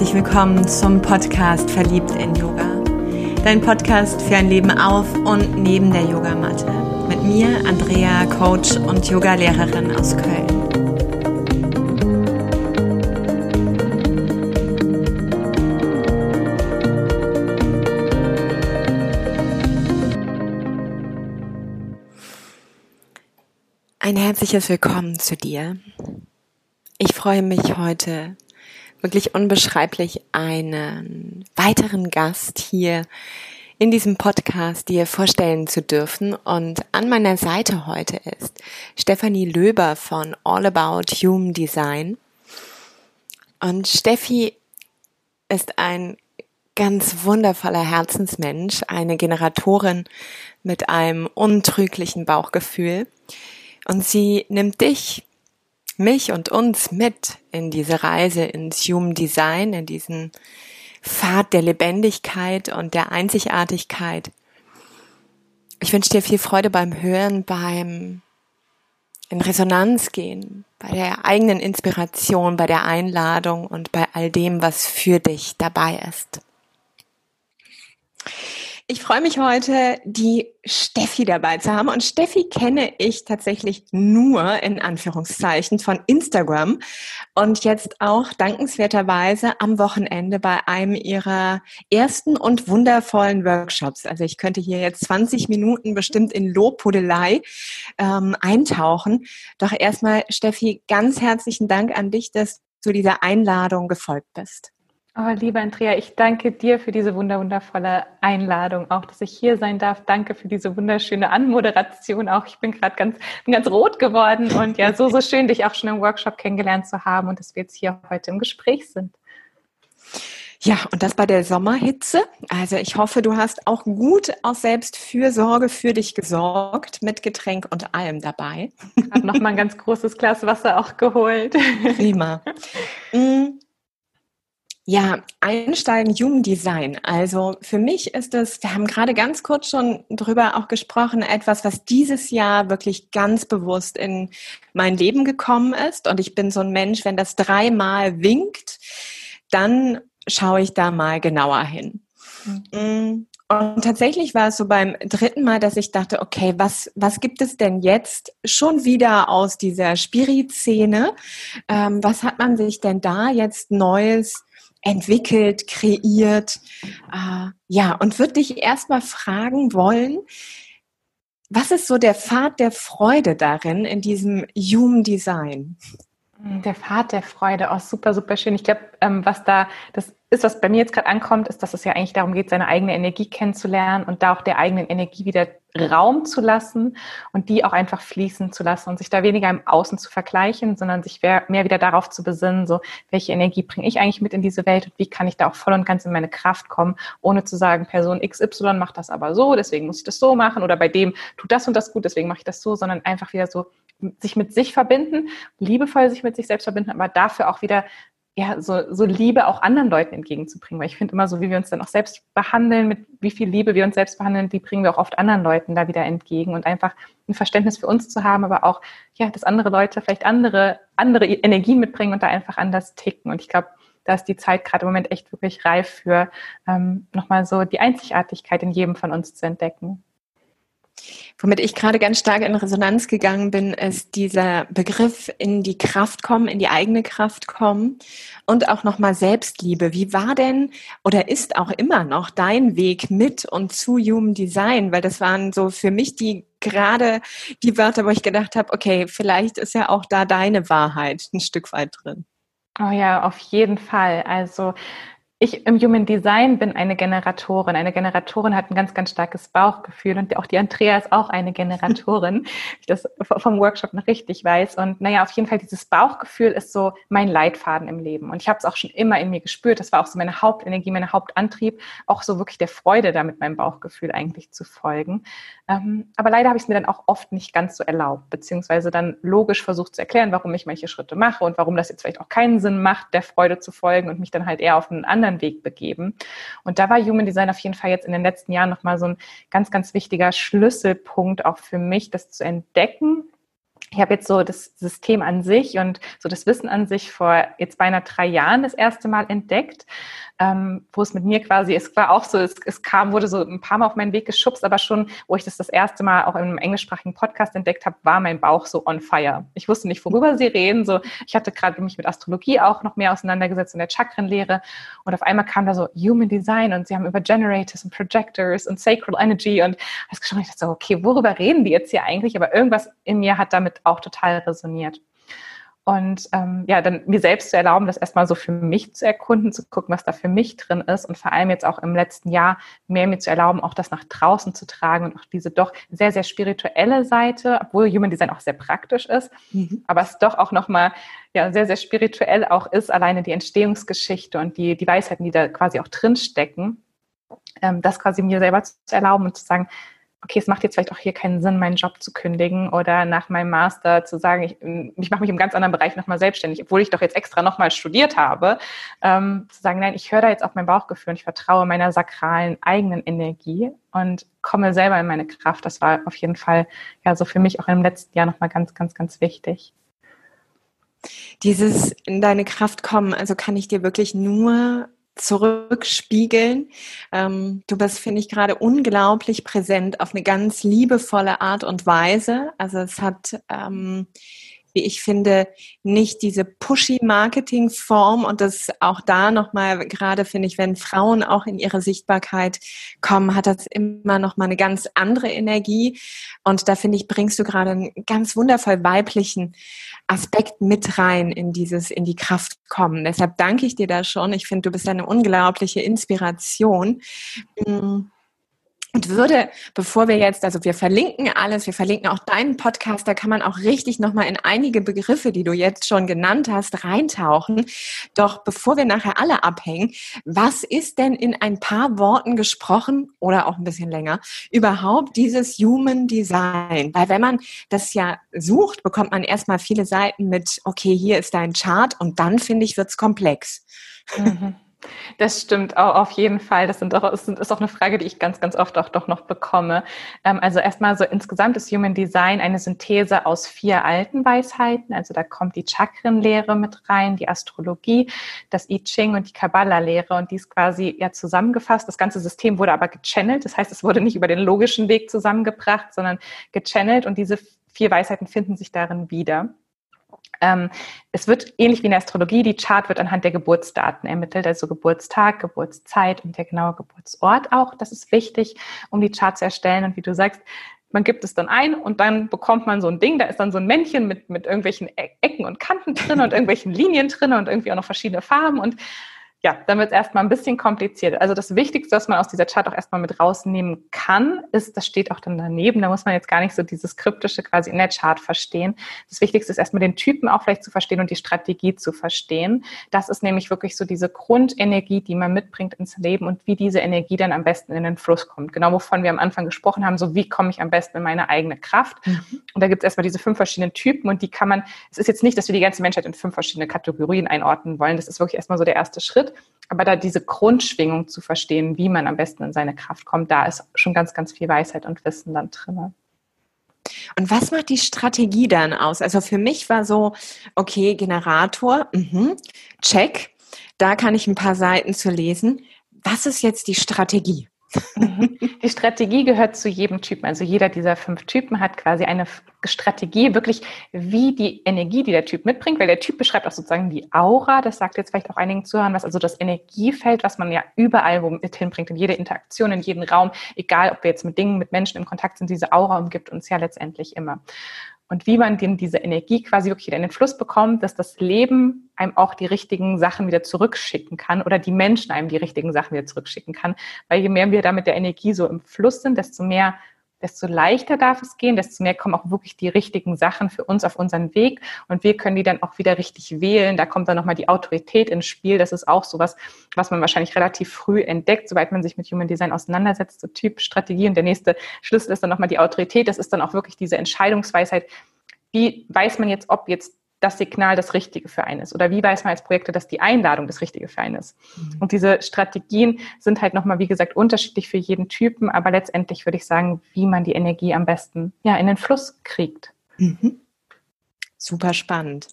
herzlich willkommen zum Podcast Verliebt in Yoga. Dein Podcast für ein Leben auf und neben der Yogamatte. Mit mir, Andrea, Coach und Yogalehrerin aus Köln. Ein herzliches Willkommen zu dir. Ich freue mich heute wirklich unbeschreiblich einen weiteren Gast hier in diesem Podcast dir vorstellen zu dürfen. Und an meiner Seite heute ist Stefanie Löber von All About Human Design. Und Steffi ist ein ganz wundervoller Herzensmensch, eine Generatorin mit einem untrüglichen Bauchgefühl. Und sie nimmt dich mich und uns mit in diese Reise ins Human Design, in diesen Pfad der Lebendigkeit und der Einzigartigkeit. Ich wünsche dir viel Freude beim Hören, beim in Resonanz gehen, bei der eigenen Inspiration, bei der Einladung und bei all dem, was für dich dabei ist. Ich freue mich heute, die Steffi dabei zu haben. Und Steffi kenne ich tatsächlich nur in Anführungszeichen von Instagram und jetzt auch dankenswerterweise am Wochenende bei einem ihrer ersten und wundervollen Workshops. Also ich könnte hier jetzt 20 Minuten bestimmt in Lobhudelei ähm, eintauchen. Doch erstmal, Steffi, ganz herzlichen Dank an dich, dass du dieser Einladung gefolgt bist. Oh, liebe Andrea, ich danke dir für diese wundervolle Einladung, auch dass ich hier sein darf. Danke für diese wunderschöne Anmoderation. Auch ich bin gerade ganz, ganz rot geworden und ja, so, so schön, dich auch schon im Workshop kennengelernt zu haben und dass wir jetzt hier heute im Gespräch sind. Ja, und das bei der Sommerhitze. Also ich hoffe, du hast auch gut aus Selbstfürsorge für dich gesorgt, mit Getränk und allem dabei. Ich habe nochmal ein ganz großes Glas Wasser auch geholt. Prima. Mm. Ja, einsteigen Human Design. Also für mich ist es, wir haben gerade ganz kurz schon drüber auch gesprochen, etwas, was dieses Jahr wirklich ganz bewusst in mein Leben gekommen ist. Und ich bin so ein Mensch, wenn das dreimal winkt, dann schaue ich da mal genauer hin. Mhm. Und tatsächlich war es so beim dritten Mal, dass ich dachte, okay, was, was gibt es denn jetzt schon wieder aus dieser Spirit-Szene? Ähm, was hat man sich denn da jetzt Neues entwickelt, kreiert. Äh, ja, und würde dich erstmal fragen wollen, was ist so der Pfad der Freude darin, in diesem Human Design? Der Pfad der Freude, oh, super, super schön. Ich glaube, ähm, was da das ist, was bei mir jetzt gerade ankommt, ist, dass es ja eigentlich darum geht, seine eigene Energie kennenzulernen und da auch der eigenen Energie wieder Raum zu lassen und die auch einfach fließen zu lassen und sich da weniger im Außen zu vergleichen, sondern sich mehr, wieder darauf zu besinnen, so welche Energie bringe ich eigentlich mit in diese Welt und wie kann ich da auch voll und ganz in meine Kraft kommen, ohne zu sagen, Person XY macht das aber so, deswegen muss ich das so machen oder bei dem tut das und das gut, deswegen mache ich das so, sondern einfach wieder so sich mit sich verbinden, liebevoll sich mit sich selbst verbinden, aber dafür auch wieder ja, so, so Liebe auch anderen Leuten entgegenzubringen. Weil ich finde immer so, wie wir uns dann auch selbst behandeln, mit wie viel Liebe wir uns selbst behandeln, die bringen wir auch oft anderen Leuten da wieder entgegen und einfach ein Verständnis für uns zu haben, aber auch, ja, dass andere Leute vielleicht andere, andere Energien mitbringen und da einfach anders ticken. Und ich glaube, da ist die Zeit gerade im Moment echt wirklich reif für ähm, nochmal so die Einzigartigkeit in jedem von uns zu entdecken. Womit ich gerade ganz stark in Resonanz gegangen bin, ist dieser Begriff in die Kraft kommen, in die eigene Kraft kommen und auch nochmal Selbstliebe. Wie war denn oder ist auch immer noch dein Weg mit und zu Human Design? Weil das waren so für mich die gerade die Wörter, wo ich gedacht habe, okay, vielleicht ist ja auch da deine Wahrheit ein Stück weit drin. Oh ja, auf jeden Fall. Also ich im Human Design bin eine Generatorin. Eine Generatorin hat ein ganz, ganz starkes Bauchgefühl und auch die Andrea ist auch eine Generatorin, ich das vom Workshop noch richtig weiß. Und naja, auf jeden Fall dieses Bauchgefühl ist so mein Leitfaden im Leben. Und ich habe es auch schon immer in mir gespürt. Das war auch so meine Hauptenergie, mein Hauptantrieb, auch so wirklich der Freude damit meinem Bauchgefühl eigentlich zu folgen. Ähm, aber leider habe ich es mir dann auch oft nicht ganz so erlaubt, beziehungsweise dann logisch versucht zu erklären, warum ich manche Schritte mache und warum das jetzt vielleicht auch keinen Sinn macht, der Freude zu folgen und mich dann halt eher auf einen anderen anderen Weg begeben. Und da war Human Design auf jeden Fall jetzt in den letzten Jahren nochmal so ein ganz, ganz wichtiger Schlüsselpunkt auch für mich, das zu entdecken ich habe jetzt so das System an sich und so das Wissen an sich vor jetzt beinahe drei Jahren das erste Mal entdeckt ähm, wo es mit mir quasi, es war auch so, es, es kam, wurde so ein paar Mal auf meinen Weg geschubst, aber schon, wo ich das das erste Mal auch in einem englischsprachigen Podcast entdeckt habe, war mein Bauch so on fire. Ich wusste nicht, worüber sie reden. So, ich hatte gerade mich mit Astrologie auch noch mehr auseinandergesetzt in der Chakrenlehre und auf einmal kam da so Human Design und sie haben über Generators und Projectors und Sacral Energy und ich dachte so, okay, worüber reden die jetzt hier eigentlich? Aber irgendwas in mir hat damit auch total resoniert. Und ähm, ja, dann mir selbst zu erlauben, das erstmal so für mich zu erkunden, zu gucken, was da für mich drin ist und vor allem jetzt auch im letzten Jahr mehr mir zu erlauben, auch das nach draußen zu tragen und auch diese doch sehr, sehr spirituelle Seite, obwohl Human Design auch sehr praktisch ist, mhm. aber es doch auch nochmal ja, sehr, sehr spirituell auch ist, alleine die Entstehungsgeschichte und die, die Weisheiten, die da quasi auch drinstecken, ähm, das quasi mir selber zu erlauben und zu sagen, okay, es macht jetzt vielleicht auch hier keinen Sinn, meinen Job zu kündigen oder nach meinem Master zu sagen, ich, ich mache mich im ganz anderen Bereich nochmal selbstständig, obwohl ich doch jetzt extra nochmal studiert habe, ähm, zu sagen, nein, ich höre da jetzt auf mein Bauchgefühl und ich vertraue meiner sakralen eigenen Energie und komme selber in meine Kraft. Das war auf jeden Fall ja so für mich auch im letzten Jahr nochmal ganz, ganz, ganz wichtig. Dieses in deine Kraft kommen, also kann ich dir wirklich nur zurückspiegeln. Ähm, du bist, finde ich, gerade unglaublich präsent auf eine ganz liebevolle Art und Weise. Also es hat ähm, wie ich finde, nicht diese pushy-Marketing-Form und das auch da nochmal, gerade finde ich, wenn Frauen auch in ihre Sichtbarkeit kommen, hat das immer nochmal eine ganz andere Energie und da finde ich, bringst du gerade einen ganz wundervoll weiblichen Aspekt mit rein in dieses, in die Kraft kommen. Deshalb danke ich dir da schon. Ich finde, du bist eine unglaubliche Inspiration. Mhm und würde, bevor wir jetzt, also wir verlinken alles, wir verlinken auch deinen Podcast, da kann man auch richtig nochmal in einige Begriffe, die du jetzt schon genannt hast, reintauchen. Doch bevor wir nachher alle abhängen, was ist denn in ein paar Worten gesprochen oder auch ein bisschen länger überhaupt dieses Human Design? Weil wenn man das ja sucht, bekommt man erstmal viele Seiten mit, okay, hier ist dein Chart und dann finde ich, wird's komplex. Mhm. Das stimmt auch auf jeden Fall. Das, sind auch, das ist auch eine Frage, die ich ganz, ganz oft auch doch noch bekomme. Ähm, also erstmal so insgesamt ist Human Design eine Synthese aus vier alten Weisheiten. Also da kommt die Chakrenlehre mit rein, die Astrologie, das I Ching und die Kabbalah-Lehre und die ist quasi ja zusammengefasst. Das ganze System wurde aber gechannelt. Das heißt, es wurde nicht über den logischen Weg zusammengebracht, sondern gechannelt und diese vier Weisheiten finden sich darin wieder. Ähm, es wird ähnlich wie in der Astrologie, die Chart wird anhand der Geburtsdaten ermittelt, also Geburtstag, Geburtszeit und der genaue Geburtsort auch. Das ist wichtig, um die Chart zu erstellen. Und wie du sagst, man gibt es dann ein und dann bekommt man so ein Ding, da ist dann so ein Männchen mit, mit irgendwelchen e-, Ecken und Kanten drin und irgendwelchen Linien drin und irgendwie auch noch verschiedene Farben und ja, dann wird es erstmal ein bisschen kompliziert. Also das Wichtigste, was man aus dieser Chart auch erstmal mit rausnehmen kann, ist, das steht auch dann daneben, da muss man jetzt gar nicht so dieses Kryptische quasi in der Chart verstehen. Das Wichtigste ist erstmal den Typen auch vielleicht zu verstehen und die Strategie zu verstehen. Das ist nämlich wirklich so diese Grundenergie, die man mitbringt ins Leben und wie diese Energie dann am besten in den Fluss kommt. Genau wovon wir am Anfang gesprochen haben, so wie komme ich am besten in meine eigene Kraft. Mhm. Und da gibt es erstmal diese fünf verschiedenen Typen und die kann man, es ist jetzt nicht, dass wir die ganze Menschheit in fünf verschiedene Kategorien einordnen wollen. Das ist wirklich erstmal so der erste Schritt. Aber da diese Grundschwingung zu verstehen, wie man am besten in seine Kraft kommt, da ist schon ganz, ganz viel Weisheit und Wissen dann drin. Und was macht die Strategie dann aus? Also für mich war so, okay, Generator, mh, check, da kann ich ein paar Seiten zu lesen. Was ist jetzt die Strategie? Mhm. Die Strategie gehört zu jedem Typen. Also jeder dieser fünf Typen hat quasi eine Strategie, wirklich wie die Energie, die der Typ mitbringt, weil der Typ beschreibt auch sozusagen die Aura. Das sagt jetzt vielleicht auch einigen Zuhörern was, also das Energiefeld, was man ja überall wo mit hinbringt, in jede Interaktion, in jeden Raum, egal ob wir jetzt mit Dingen, mit Menschen im Kontakt sind, diese Aura umgibt uns ja letztendlich immer und wie man denn diese Energie quasi wirklich wieder in den Fluss bekommt, dass das Leben einem auch die richtigen Sachen wieder zurückschicken kann oder die Menschen einem die richtigen Sachen wieder zurückschicken kann. Weil je mehr wir da mit der Energie so im Fluss sind, desto mehr desto leichter darf es gehen, desto mehr kommen auch wirklich die richtigen Sachen für uns auf unseren Weg und wir können die dann auch wieder richtig wählen. Da kommt dann nochmal die Autorität ins Spiel. Das ist auch sowas, was man wahrscheinlich relativ früh entdeckt, sobald man sich mit Human Design auseinandersetzt, so Typ Strategie. Und der nächste Schlüssel ist dann nochmal die Autorität. Das ist dann auch wirklich diese Entscheidungsweisheit. Wie weiß man jetzt, ob jetzt das Signal das Richtige für einen ist? Oder wie weiß man als Projekte, dass die Einladung das Richtige für einen ist? Mhm. Und diese Strategien sind halt nochmal, wie gesagt, unterschiedlich für jeden Typen, aber letztendlich würde ich sagen, wie man die Energie am besten ja, in den Fluss kriegt. Mhm. super spannend.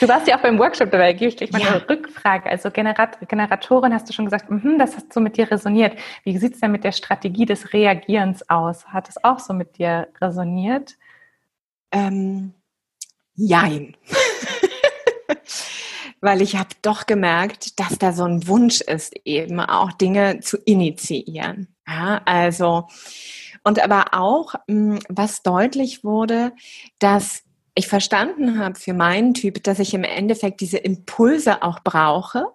Du warst ja auch beim Workshop dabei, gebe ich gleich mal ja. eine Rückfrage. Also Generat Generatorin hast du schon gesagt, mh, das hat so mit dir resoniert. Wie sieht es denn mit der Strategie des Reagierens aus? Hat es auch so mit dir resoniert? Ähm, jein. Weil ich habe doch gemerkt, dass da so ein Wunsch ist, eben auch Dinge zu initiieren. Ja, also, und aber auch, was deutlich wurde, dass ich verstanden habe für meinen Typ, dass ich im Endeffekt diese Impulse auch brauche,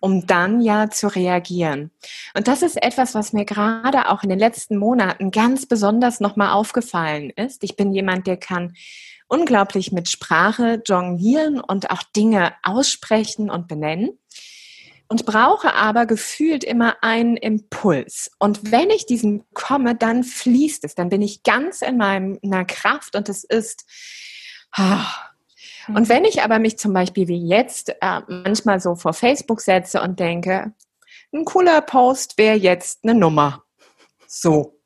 um dann ja zu reagieren. Und das ist etwas, was mir gerade auch in den letzten Monaten ganz besonders nochmal aufgefallen ist. Ich bin jemand, der kann unglaublich mit Sprache jonglieren und auch Dinge aussprechen und benennen und brauche aber gefühlt immer einen Impuls. Und wenn ich diesen komme, dann fließt es, dann bin ich ganz in meiner Kraft und es ist ah. und wenn ich aber mich zum Beispiel wie jetzt äh, manchmal so vor Facebook setze und denke, ein cooler Post wäre jetzt eine Nummer. So.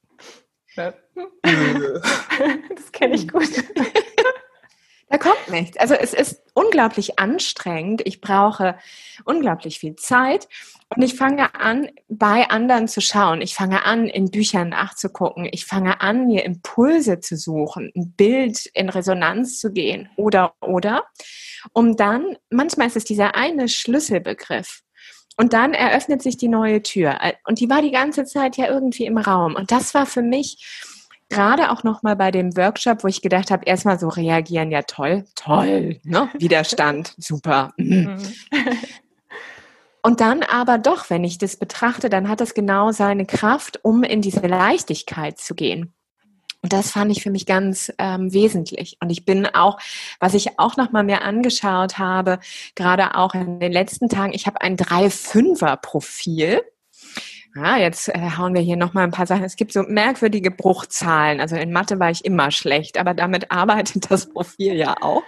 das kenne ich gut. Da kommt nichts. Also es ist unglaublich anstrengend. Ich brauche unglaublich viel Zeit. Und ich fange an, bei anderen zu schauen. Ich fange an, in Büchern nachzugucken. Ich fange an, mir Impulse zu suchen, ein Bild in Resonanz zu gehen oder, oder. Um dann, manchmal ist es dieser eine Schlüsselbegriff. Und dann eröffnet sich die neue Tür. Und die war die ganze Zeit ja irgendwie im Raum. Und das war für mich gerade auch noch mal bei dem Workshop, wo ich gedacht habe, erstmal so reagieren, ja toll, toll, ne? Widerstand, super. Mhm. Und dann aber doch, wenn ich das betrachte, dann hat es genau seine Kraft, um in diese Leichtigkeit zu gehen. Und das fand ich für mich ganz ähm, wesentlich. Und ich bin auch, was ich auch noch mal mir angeschaut habe, gerade auch in den letzten Tagen, ich habe ein 3-5er-Profil ja, jetzt äh, hauen wir hier nochmal ein paar Sachen. Es gibt so merkwürdige Bruchzahlen. Also in Mathe war ich immer schlecht, aber damit arbeitet das Profil ja auch.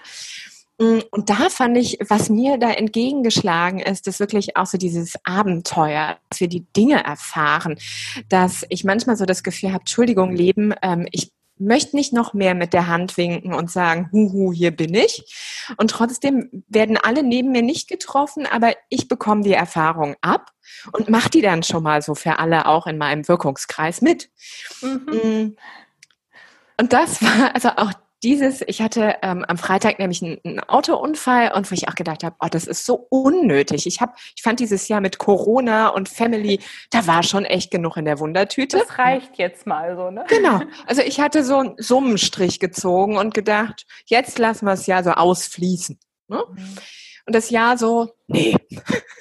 Mm, und da fand ich, was mir da entgegengeschlagen ist, ist wirklich auch so dieses Abenteuer, dass wir die Dinge erfahren, dass ich manchmal so das Gefühl habe, Entschuldigung, Leben, ähm, ich möchte nicht noch mehr mit der Hand winken und sagen, huhu, hier bin ich. Und trotzdem werden alle neben mir nicht getroffen, aber ich bekomme die Erfahrung ab und mache die dann schon mal so für alle auch in meinem Wirkungskreis mit. Mhm. Mm. Und das war also auch dieses, ich hatte ähm, am Freitag nämlich einen, einen, Autounfall und wo ich auch gedacht habe, oh, das ist so unnötig. Ich habe, ich fand dieses Jahr mit Corona und Family, da war schon echt genug in der Wundertüte. Das reicht jetzt mal so, ne? Genau. Also ich hatte so einen Summenstrich gezogen und gedacht, jetzt lassen wir es ja so ausfließen. Ne? Mhm. Und das Jahr so, nee.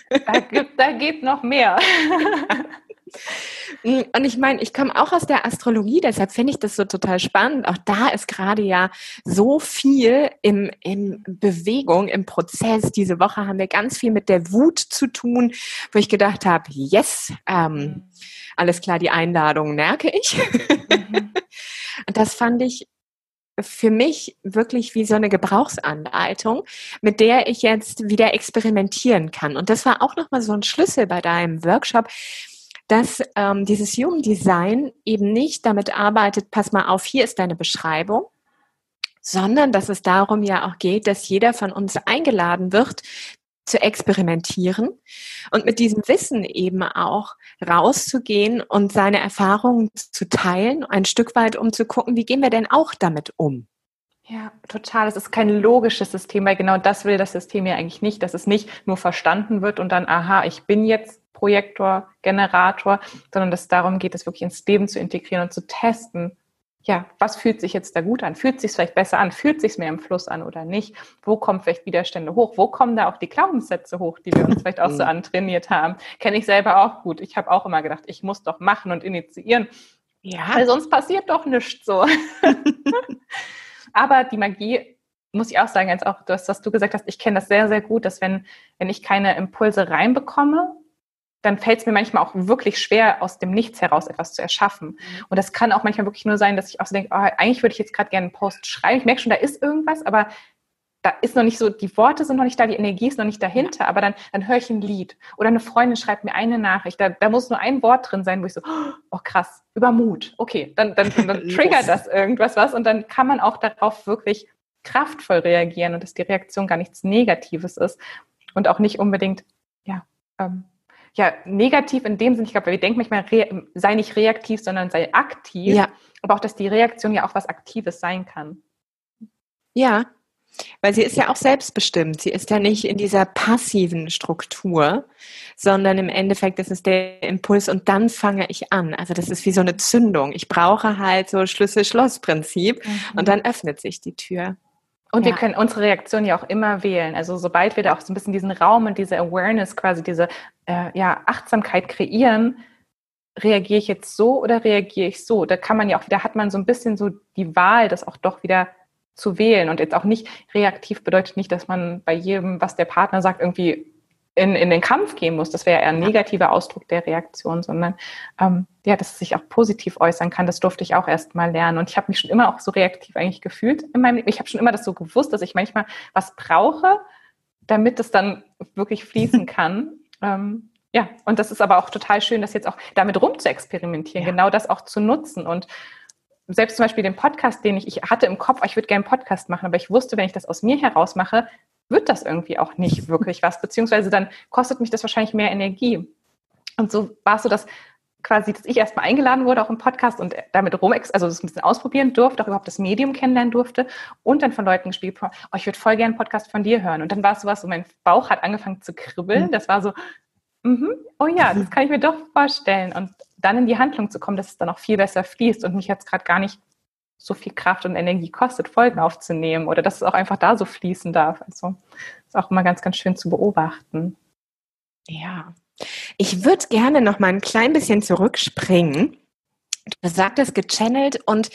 Da, gibt, da geht noch mehr. Mm, und ich meine, ich komme auch aus der Astrologie, deshalb finde ich das so total spannend. Auch da ist gerade ja so viel im, in Bewegung, im Prozess. Diese Woche haben wir ganz viel mit der Wut zu tun, wo ich gedacht habe, yes, ähm, alles klar, die Einladung merke ich. Mhm. Und das fand ich für mich wirklich wie so eine Gebrauchsanleitung, mit der ich jetzt wieder experimentieren kann. Und das war auch nochmal so ein Schlüssel bei deinem Workshop, dass ähm, dieses Human Design eben nicht damit arbeitet, pass mal auf, hier ist deine Beschreibung, sondern dass es darum ja auch geht, dass jeder von uns eingeladen wird, zu experimentieren und mit diesem Wissen eben auch rauszugehen und seine Erfahrungen zu teilen, ein Stück weit um zu gucken, wie gehen wir denn auch damit um. Ja, total. Es ist kein logisches System, weil genau das will das System ja eigentlich nicht, dass es nicht nur verstanden wird und dann, aha, ich bin jetzt Projektor, Generator, sondern dass es darum geht, es wirklich ins Leben zu integrieren und zu testen. Ja, was fühlt sich jetzt da gut an? Fühlt sich vielleicht besser an? Fühlt sich mehr im Fluss an oder nicht? Wo kommen vielleicht Widerstände hoch? Wo kommen da auch die Glaubenssätze hoch, die wir uns vielleicht auch so mhm. antrainiert haben? Kenne ich selber auch gut. Ich habe auch immer gedacht, ich muss doch machen und initiieren. Ja. Weil sonst passiert doch nichts so. Aber die Magie muss ich auch sagen, als auch das, was du gesagt hast, ich kenne das sehr, sehr gut, dass wenn, wenn ich keine Impulse reinbekomme, dann fällt es mir manchmal auch wirklich schwer, aus dem Nichts heraus etwas zu erschaffen. Mhm. Und das kann auch manchmal wirklich nur sein, dass ich auch so denke, oh, eigentlich würde ich jetzt gerade gerne einen Post schreiben. Ich merke schon, da ist irgendwas, aber da ist noch nicht so, die Worte sind noch nicht da, die Energie ist noch nicht dahinter, ja. aber dann, dann höre ich ein Lied. Oder eine Freundin schreibt mir eine Nachricht, da, da muss nur ein Wort drin sein, wo ich so, oh krass, über Mut. Okay, dann, dann, dann, dann triggert das irgendwas was und dann kann man auch darauf wirklich kraftvoll reagieren und dass die Reaktion gar nichts Negatives ist und auch nicht unbedingt, ja, ähm, ja, negativ in dem Sinne, ich glaube, wir denken manchmal, sei nicht reaktiv, sondern sei aktiv. Ja. Aber auch, dass die Reaktion ja auch was Aktives sein kann. Ja, weil sie ist ja auch selbstbestimmt. Sie ist ja nicht in dieser passiven Struktur, sondern im Endeffekt ist es der Impuls und dann fange ich an. Also das ist wie so eine Zündung. Ich brauche halt so Schlüssel-Schloss-Prinzip mhm. und dann öffnet sich die Tür. Und ja. wir können unsere Reaktion ja auch immer wählen. Also sobald wir da auch so ein bisschen diesen Raum und diese Awareness, quasi diese äh, ja, Achtsamkeit kreieren, reagiere ich jetzt so oder reagiere ich so? Da kann man ja auch wieder, hat man so ein bisschen so die Wahl, das auch doch wieder zu wählen. Und jetzt auch nicht reaktiv bedeutet nicht, dass man bei jedem, was der Partner sagt, irgendwie in, in den Kampf gehen muss. Das wäre eher ein negativer Ausdruck der Reaktion, sondern ähm, ja, dass es sich auch positiv äußern kann. Das durfte ich auch erst mal lernen. Und ich habe mich schon immer auch so reaktiv eigentlich gefühlt in meinem Leben. Ich habe schon immer das so gewusst, dass ich manchmal was brauche, damit es dann wirklich fließen kann. ähm, ja, und das ist aber auch total schön, das jetzt auch damit rum zu experimentieren, ja. genau das auch zu nutzen und selbst zum Beispiel den Podcast, den ich, ich hatte im Kopf, ich würde gerne einen Podcast machen, aber ich wusste, wenn ich das aus mir heraus mache, wird das irgendwie auch nicht wirklich was, beziehungsweise dann kostet mich das wahrscheinlich mehr Energie. Und so war es so, dass quasi, dass ich erstmal eingeladen wurde, auch im Podcast und damit rum, also das ein bisschen ausprobieren durfte, auch überhaupt das Medium kennenlernen durfte und dann von Leuten gespielt, oh, ich würde voll gerne einen Podcast von dir hören. Und dann war es sowas, so mein Bauch hat angefangen zu kribbeln. Mhm. Das war so, mm oh ja, das kann ich mir doch vorstellen. Und dann in die Handlung zu kommen, dass es dann auch viel besser fließt und mich jetzt gerade gar nicht so viel Kraft und Energie kostet, Folgen aufzunehmen oder dass es auch einfach da so fließen darf. Also ist auch immer ganz, ganz schön zu beobachten. Ja. Ich würde gerne noch mal ein klein bisschen zurückspringen Du sagtest gechannelt und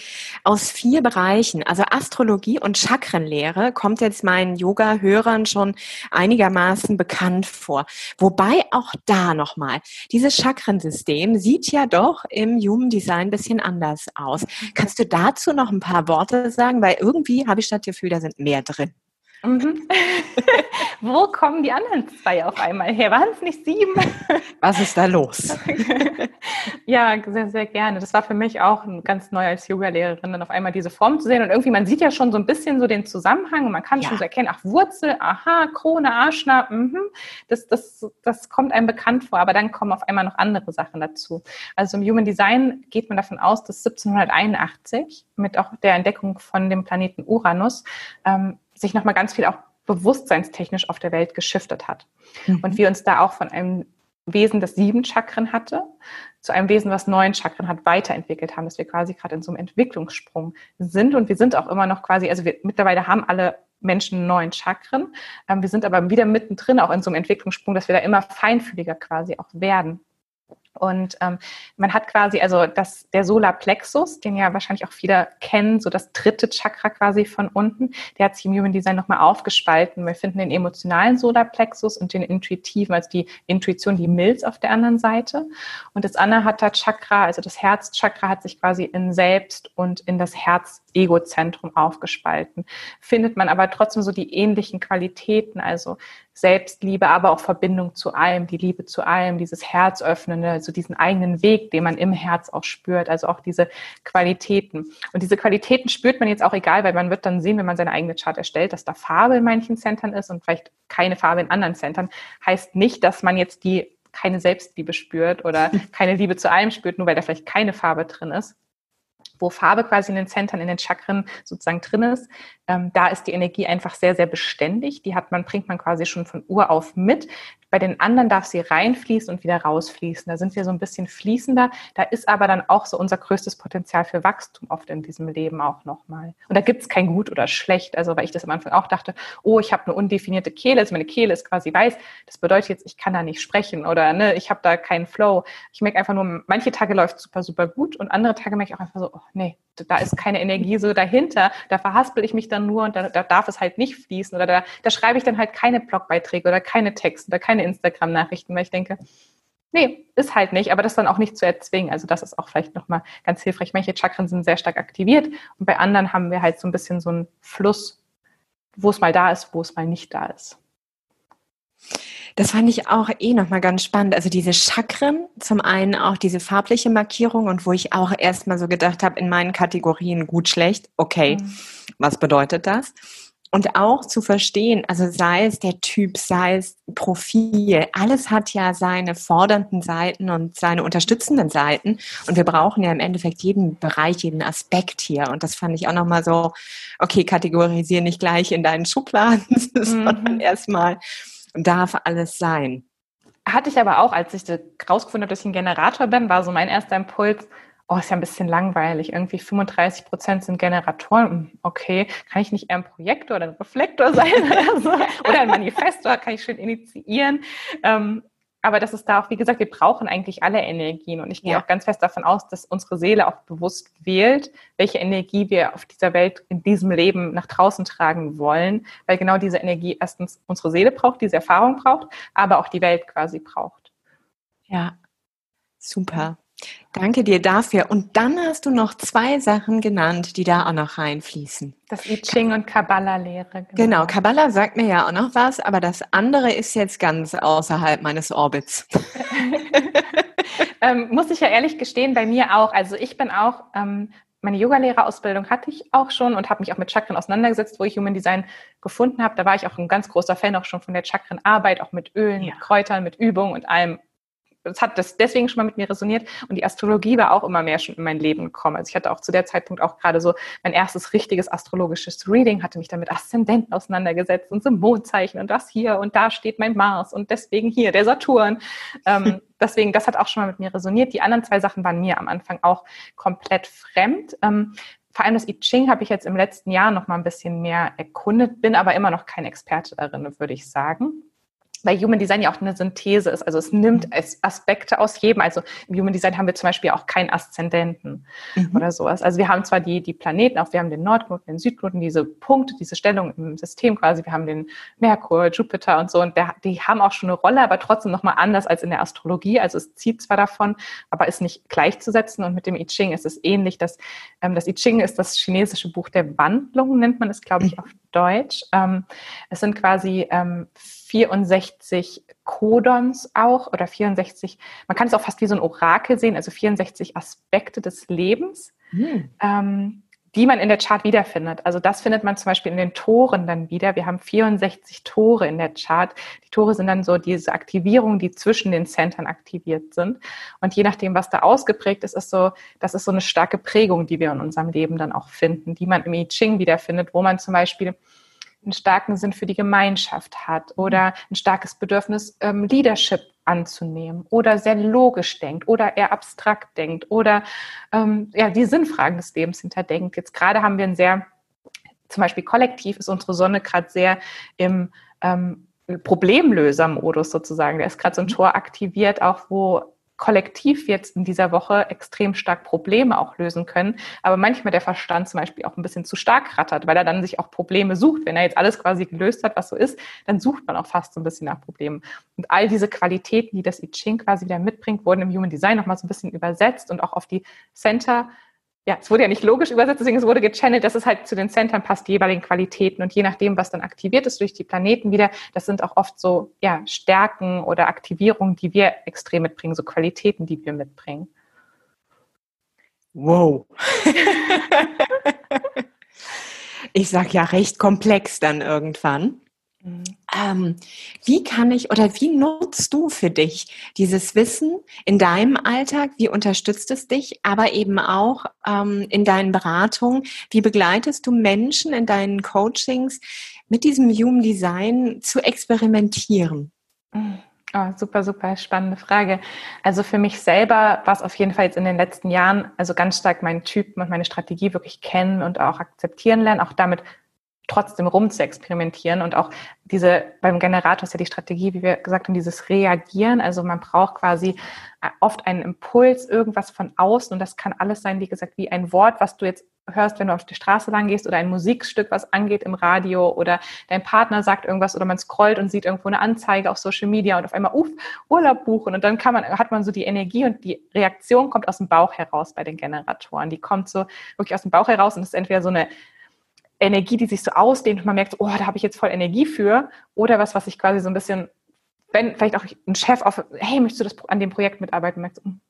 aus vier Bereichen, also Astrologie und Chakrenlehre, kommt jetzt meinen Yoga-Hörern schon einigermaßen bekannt vor. Wobei auch da nochmal, dieses Chakrensystem sieht ja doch im Human Design ein bisschen anders aus. Kannst du dazu noch ein paar Worte sagen? Weil irgendwie habe ich das Gefühl, da sind mehr drin. Mhm. Wo kommen die anderen zwei auf einmal her? Waren es nicht sieben? Was ist da los? ja, sehr, sehr gerne. Das war für mich auch ganz neu als Yoga-Lehrerin, dann auf einmal diese Form zu sehen. Und irgendwie, man sieht ja schon so ein bisschen so den Zusammenhang und man kann ja. schon so erkennen, ach, Wurzel, aha, Krone, Arschner, mhm. das, das, das kommt einem bekannt vor. Aber dann kommen auf einmal noch andere Sachen dazu. Also im Human Design geht man davon aus, dass 1781 mit auch der Entdeckung von dem Planeten Uranus ähm, sich nochmal ganz viel auch bewusstseinstechnisch auf der Welt geschiftet hat. Mhm. Und wir uns da auch von einem Wesen, das sieben Chakren hatte, zu einem Wesen, was neun Chakren hat, weiterentwickelt haben, dass wir quasi gerade in so einem Entwicklungssprung sind. Und wir sind auch immer noch quasi, also wir mittlerweile haben alle Menschen neun Chakren. Ähm, wir sind aber wieder mittendrin auch in so einem Entwicklungssprung, dass wir da immer feinfühliger quasi auch werden. Und ähm, man hat quasi, also das, der Solarplexus, den ja wahrscheinlich auch viele kennen, so das dritte Chakra quasi von unten, der hat sich im Human Design nochmal aufgespalten. Wir finden den emotionalen Solarplexus und den intuitiven, also die Intuition, die Milz auf der anderen Seite. Und das Anahata Chakra, also das Herzchakra, hat sich quasi in Selbst und in das Herz-Ego-Zentrum aufgespalten. Findet man aber trotzdem so die ähnlichen Qualitäten, also Selbstliebe, aber auch Verbindung zu allem, die Liebe zu allem, dieses Herzöffnende, also diesen eigenen Weg, den man im Herz auch spürt, also auch diese Qualitäten. Und diese Qualitäten spürt man jetzt auch egal, weil man wird dann sehen, wenn man seine eigene Chart erstellt, dass da Farbe in manchen Centern ist und vielleicht keine Farbe in anderen Centern. Heißt nicht, dass man jetzt die keine Selbstliebe spürt oder keine Liebe zu allem spürt, nur weil da vielleicht keine Farbe drin ist wo Farbe quasi in den Zentren, in den Chakren sozusagen drin ist, ähm, da ist die Energie einfach sehr, sehr beständig. Die hat man, bringt man quasi schon von Ur auf mit. Bei den anderen darf sie reinfließen und wieder rausfließen. Da sind wir so ein bisschen fließender. Da ist aber dann auch so unser größtes Potenzial für Wachstum oft in diesem Leben auch nochmal. Und da gibt es kein gut oder schlecht. Also weil ich das am Anfang auch dachte, oh, ich habe eine undefinierte Kehle, also meine Kehle ist quasi weiß. Das bedeutet jetzt, ich kann da nicht sprechen oder ne, ich habe da keinen Flow. Ich merke einfach nur, manche Tage läuft super, super gut und andere Tage merke ich auch einfach so, oh, nee, da ist keine Energie so dahinter. Da verhaspel ich mich dann nur und da, da darf es halt nicht fließen oder da, da schreibe ich dann halt keine Blogbeiträge oder keine Texte oder keine Instagram-Nachrichten, weil ich denke, nee, ist halt nicht, aber das dann auch nicht zu erzwingen. Also das ist auch vielleicht nochmal ganz hilfreich. Manche Chakren sind sehr stark aktiviert und bei anderen haben wir halt so ein bisschen so einen Fluss, wo es mal da ist, wo es mal nicht da ist. Das fand ich auch eh nochmal ganz spannend. Also diese Chakren, zum einen auch diese farbliche Markierung und wo ich auch erstmal so gedacht habe, in meinen Kategorien gut, schlecht, okay, mhm. was bedeutet das? Und auch zu verstehen, also sei es der Typ, sei es Profil, alles hat ja seine fordernden Seiten und seine unterstützenden Seiten. Und wir brauchen ja im Endeffekt jeden Bereich, jeden Aspekt hier. Und das fand ich auch nochmal so, okay, kategorisiere nicht gleich in deinen Schubladen, mhm. sondern erstmal darf alles sein. Hatte ich aber auch, als ich rausgefunden habe, dass ich ein Generator bin, war so mein erster Impuls, oh, ist ja ein bisschen langweilig. Irgendwie 35 Prozent sind Generatoren. Hm, okay, kann ich nicht eher ein Projektor oder ein Reflektor sein oder so? Oder ein Manifestor, kann ich schön initiieren. Ähm, aber das ist da auch, wie gesagt, wir brauchen eigentlich alle Energien. Und ich gehe ja. auch ganz fest davon aus, dass unsere Seele auch bewusst wählt, welche Energie wir auf dieser Welt, in diesem Leben nach draußen tragen wollen. Weil genau diese Energie erstens unsere Seele braucht, diese Erfahrung braucht, aber auch die Welt quasi braucht. Ja, super. Danke dir dafür. Und dann hast du noch zwei Sachen genannt, die da auch noch reinfließen. Das I Ching und Kabbalah-Lehre. Genau. genau, Kabbalah sagt mir ja auch noch was, aber das andere ist jetzt ganz außerhalb meines Orbits. ähm, muss ich ja ehrlich gestehen, bei mir auch. Also ich bin auch, ähm, meine Yogalehrerausbildung hatte ich auch schon und habe mich auch mit Chakren auseinandergesetzt, wo ich Human Design gefunden habe. Da war ich auch ein ganz großer Fan auch schon von der Chakrenarbeit, auch mit Ölen, ja. mit Kräutern, mit Übungen und allem das hat das deswegen schon mal mit mir resoniert und die Astrologie war auch immer mehr schon in mein Leben gekommen. Also ich hatte auch zu der Zeitpunkt auch gerade so mein erstes richtiges astrologisches Reading, hatte mich dann mit Aszendenten auseinandergesetzt und so Mondzeichen und das hier und da steht mein Mars und deswegen hier der Saturn. Ähm, deswegen, das hat auch schon mal mit mir resoniert. Die anderen zwei Sachen waren mir am Anfang auch komplett fremd. Ähm, vor allem das I Ching habe ich jetzt im letzten Jahr noch mal ein bisschen mehr erkundet, bin aber immer noch kein Experte darin, würde ich sagen weil Human Design ja auch eine Synthese ist. Also es nimmt mhm. Aspekte aus jedem. Also im Human Design haben wir zum Beispiel auch keinen Aszendenten mhm. oder sowas. Also wir haben zwar die, die Planeten, auch wir haben den Nordknoten, den Südknoten, diese Punkte, diese Stellung im System quasi. Wir haben den Merkur, Jupiter und so. Und der, die haben auch schon eine Rolle, aber trotzdem nochmal anders als in der Astrologie. Also es zieht zwar davon, aber ist nicht gleichzusetzen. Und mit dem I Ching ist es ähnlich. Dass, ähm, das I Ching ist das chinesische Buch der Wandlung, nennt man es, glaube ich, mhm. auf Deutsch. Ähm, es sind quasi ähm, 64 Codons auch oder 64, man kann es auch fast wie so ein Orakel sehen, also 64 Aspekte des Lebens, mhm. ähm, die man in der Chart wiederfindet. Also das findet man zum Beispiel in den Toren dann wieder. Wir haben 64 Tore in der Chart. Die Tore sind dann so diese Aktivierungen, die zwischen den Centern aktiviert sind. Und je nachdem, was da ausgeprägt ist, ist so, das ist so eine starke Prägung, die wir in unserem Leben dann auch finden, die man im I Ching wiederfindet, wo man zum Beispiel einen starken Sinn für die Gemeinschaft hat oder ein starkes Bedürfnis, ähm, Leadership anzunehmen oder sehr logisch denkt oder eher abstrakt denkt oder ähm, ja, die Sinnfragen des Lebens hinterdenkt. Jetzt gerade haben wir ein sehr, zum Beispiel kollektiv ist unsere Sonne gerade sehr im ähm, Problemlöser-Modus sozusagen. Da ist gerade so ein mhm. Tor aktiviert, auch wo kollektiv jetzt in dieser Woche extrem stark Probleme auch lösen können, aber manchmal der Verstand zum Beispiel auch ein bisschen zu stark rattert, weil er dann sich auch Probleme sucht. Wenn er jetzt alles quasi gelöst hat, was so ist, dann sucht man auch fast so ein bisschen nach Problemen. Und all diese Qualitäten, die das I Ching quasi wieder mitbringt, wurden im Human Design nochmal so ein bisschen übersetzt und auch auf die Center ja, es wurde ja nicht logisch übersetzt, deswegen es wurde gechannelt, dass es halt zu den Centern passt, die jeweiligen Qualitäten und je nachdem, was dann aktiviert ist durch die Planeten wieder, das sind auch oft so ja, Stärken oder Aktivierungen, die wir extrem mitbringen, so Qualitäten, die wir mitbringen. Wow. ich sag ja recht komplex dann irgendwann. Ähm, wie kann ich oder wie nutzt du für dich dieses Wissen in deinem Alltag? Wie unterstützt es dich, aber eben auch ähm, in deinen Beratungen? Wie begleitest du Menschen in deinen Coachings mit diesem Human Design zu experimentieren? Oh, super, super spannende Frage. Also für mich selber war es auf jeden Fall jetzt in den letzten Jahren, also ganz stark meinen Typen und meine Strategie wirklich kennen und auch akzeptieren lernen, auch damit trotzdem rum zu experimentieren und auch diese, beim Generator ist ja die Strategie, wie wir gesagt haben, dieses Reagieren. Also man braucht quasi äh, oft einen Impuls, irgendwas von außen und das kann alles sein, wie gesagt, wie ein Wort, was du jetzt hörst, wenn du auf die Straße lang gehst oder ein Musikstück, was angeht im Radio oder dein Partner sagt irgendwas oder man scrollt und sieht irgendwo eine Anzeige auf Social Media und auf einmal, uff, Urlaub buchen und dann kann man, hat man so die Energie und die Reaktion kommt aus dem Bauch heraus bei den Generatoren. Die kommt so wirklich aus dem Bauch heraus und ist entweder so eine Energie, die sich so ausdehnt und man merkt, oh, da habe ich jetzt voll Energie für, oder was, was sich quasi so ein bisschen wenn vielleicht auch ein Chef auf, hey, möchtest du das an dem Projekt mitarbeiten? Merkst du, hm,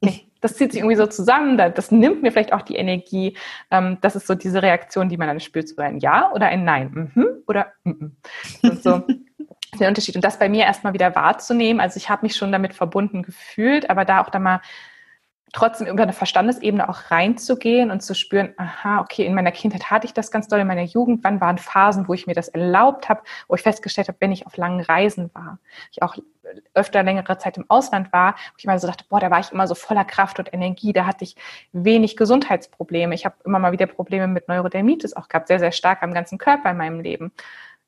nee, das zieht sich irgendwie so zusammen, das nimmt mir vielleicht auch die Energie. Ähm, das ist so diese Reaktion, die man dann spürt, so ein Ja oder ein Nein mhm, oder mhm. Und so der Unterschied. Und das bei mir erstmal wieder wahrzunehmen. Also ich habe mich schon damit verbunden gefühlt, aber da auch dann mal trotzdem über eine Verstandesebene auch reinzugehen und zu spüren, aha, okay, in meiner Kindheit hatte ich das ganz doll, in meiner Jugend, wann waren Phasen, wo ich mir das erlaubt habe, wo ich festgestellt habe, wenn ich auf langen Reisen war, ich auch öfter längere Zeit im Ausland war, wo ich mal so dachte, boah, da war ich immer so voller Kraft und Energie, da hatte ich wenig Gesundheitsprobleme. Ich habe immer mal wieder Probleme mit Neurodermitis auch gehabt, sehr, sehr stark am ganzen Körper in meinem Leben.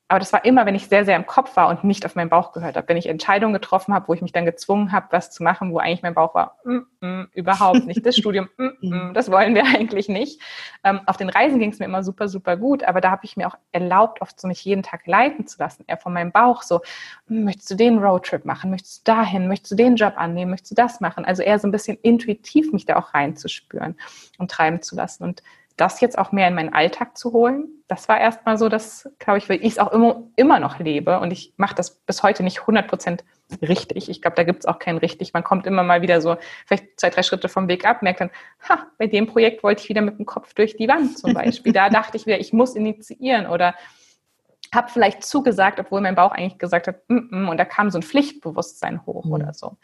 Aber das war immer, wenn ich sehr, sehr im Kopf war und nicht auf meinen Bauch gehört habe. Wenn ich Entscheidungen getroffen habe, wo ich mich dann gezwungen habe, was zu machen, wo eigentlich mein Bauch war, mm, mm, überhaupt nicht. Das Studium, mm, mm das wollen wir eigentlich nicht. Ähm, auf den Reisen ging es mir immer super, super gut, aber da habe ich mir auch erlaubt, oft so mich jeden Tag leiten zu lassen. Eher von meinem Bauch so, mm, möchtest du den Roadtrip machen? Möchtest du dahin? Möchtest du den Job annehmen? Möchtest du das machen? Also eher so ein bisschen intuitiv mich da auch reinzuspüren und treiben zu lassen. Und das jetzt auch mehr in meinen Alltag zu holen, das war erstmal so, dass, glaube ich, weil ich es auch immer, immer noch lebe und ich mache das bis heute nicht 100 Prozent richtig. Ich glaube, da gibt es auch kein richtig. Man kommt immer mal wieder so vielleicht zwei, drei Schritte vom Weg ab, merkt dann, ha, bei dem Projekt wollte ich wieder mit dem Kopf durch die Wand zum Beispiel. da dachte ich wieder, ich muss initiieren oder habe vielleicht zugesagt, obwohl mein Bauch eigentlich gesagt hat, mm -mm, und da kam so ein Pflichtbewusstsein hoch mhm. oder so.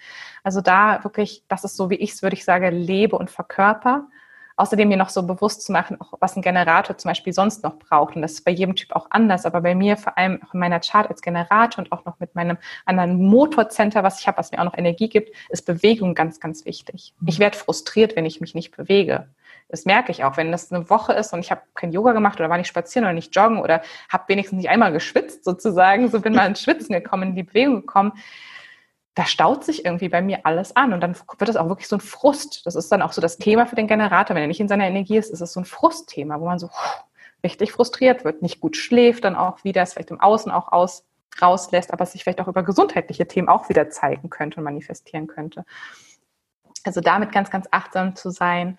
Also da wirklich, das ist so, wie ich es, würde ich sagen, lebe und verkörper Außerdem mir noch so bewusst zu machen, auch was ein Generator zum Beispiel sonst noch braucht. Und das ist bei jedem Typ auch anders. Aber bei mir vor allem auch in meiner Chart als Generator und auch noch mit meinem anderen Motorcenter, was ich habe, was mir auch noch Energie gibt, ist Bewegung ganz, ganz wichtig. Ich werde frustriert, wenn ich mich nicht bewege. Das merke ich auch, wenn das eine Woche ist und ich habe kein Yoga gemacht oder war nicht spazieren oder nicht joggen oder habe wenigstens nicht einmal geschwitzt sozusagen, so bin mal ins Schwitzen gekommen, in die Bewegung gekommen, da staut sich irgendwie bei mir alles an und dann wird es auch wirklich so ein Frust. Das ist dann auch so das Thema für den Generator. Wenn er nicht in seiner Energie ist, ist es so ein Frustthema, wo man so richtig frustriert wird, nicht gut schläft, dann auch wieder, es vielleicht im Außen auch aus, rauslässt, aber sich vielleicht auch über gesundheitliche Themen auch wieder zeigen könnte und manifestieren könnte. Also damit ganz, ganz achtsam zu sein.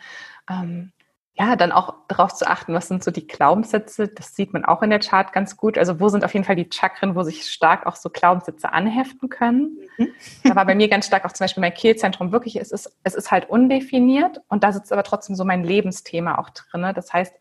Ähm, ja, dann auch darauf zu achten, was sind so die Glaubenssätze. Das sieht man auch in der Chart ganz gut. Also wo sind auf jeden Fall die Chakren, wo sich stark auch so Glaubenssätze anheften können. Mhm. Da war bei mir ganz stark auch zum Beispiel mein Kehlzentrum wirklich, es ist, es ist halt undefiniert und da sitzt aber trotzdem so mein Lebensthema auch drin. Das heißt,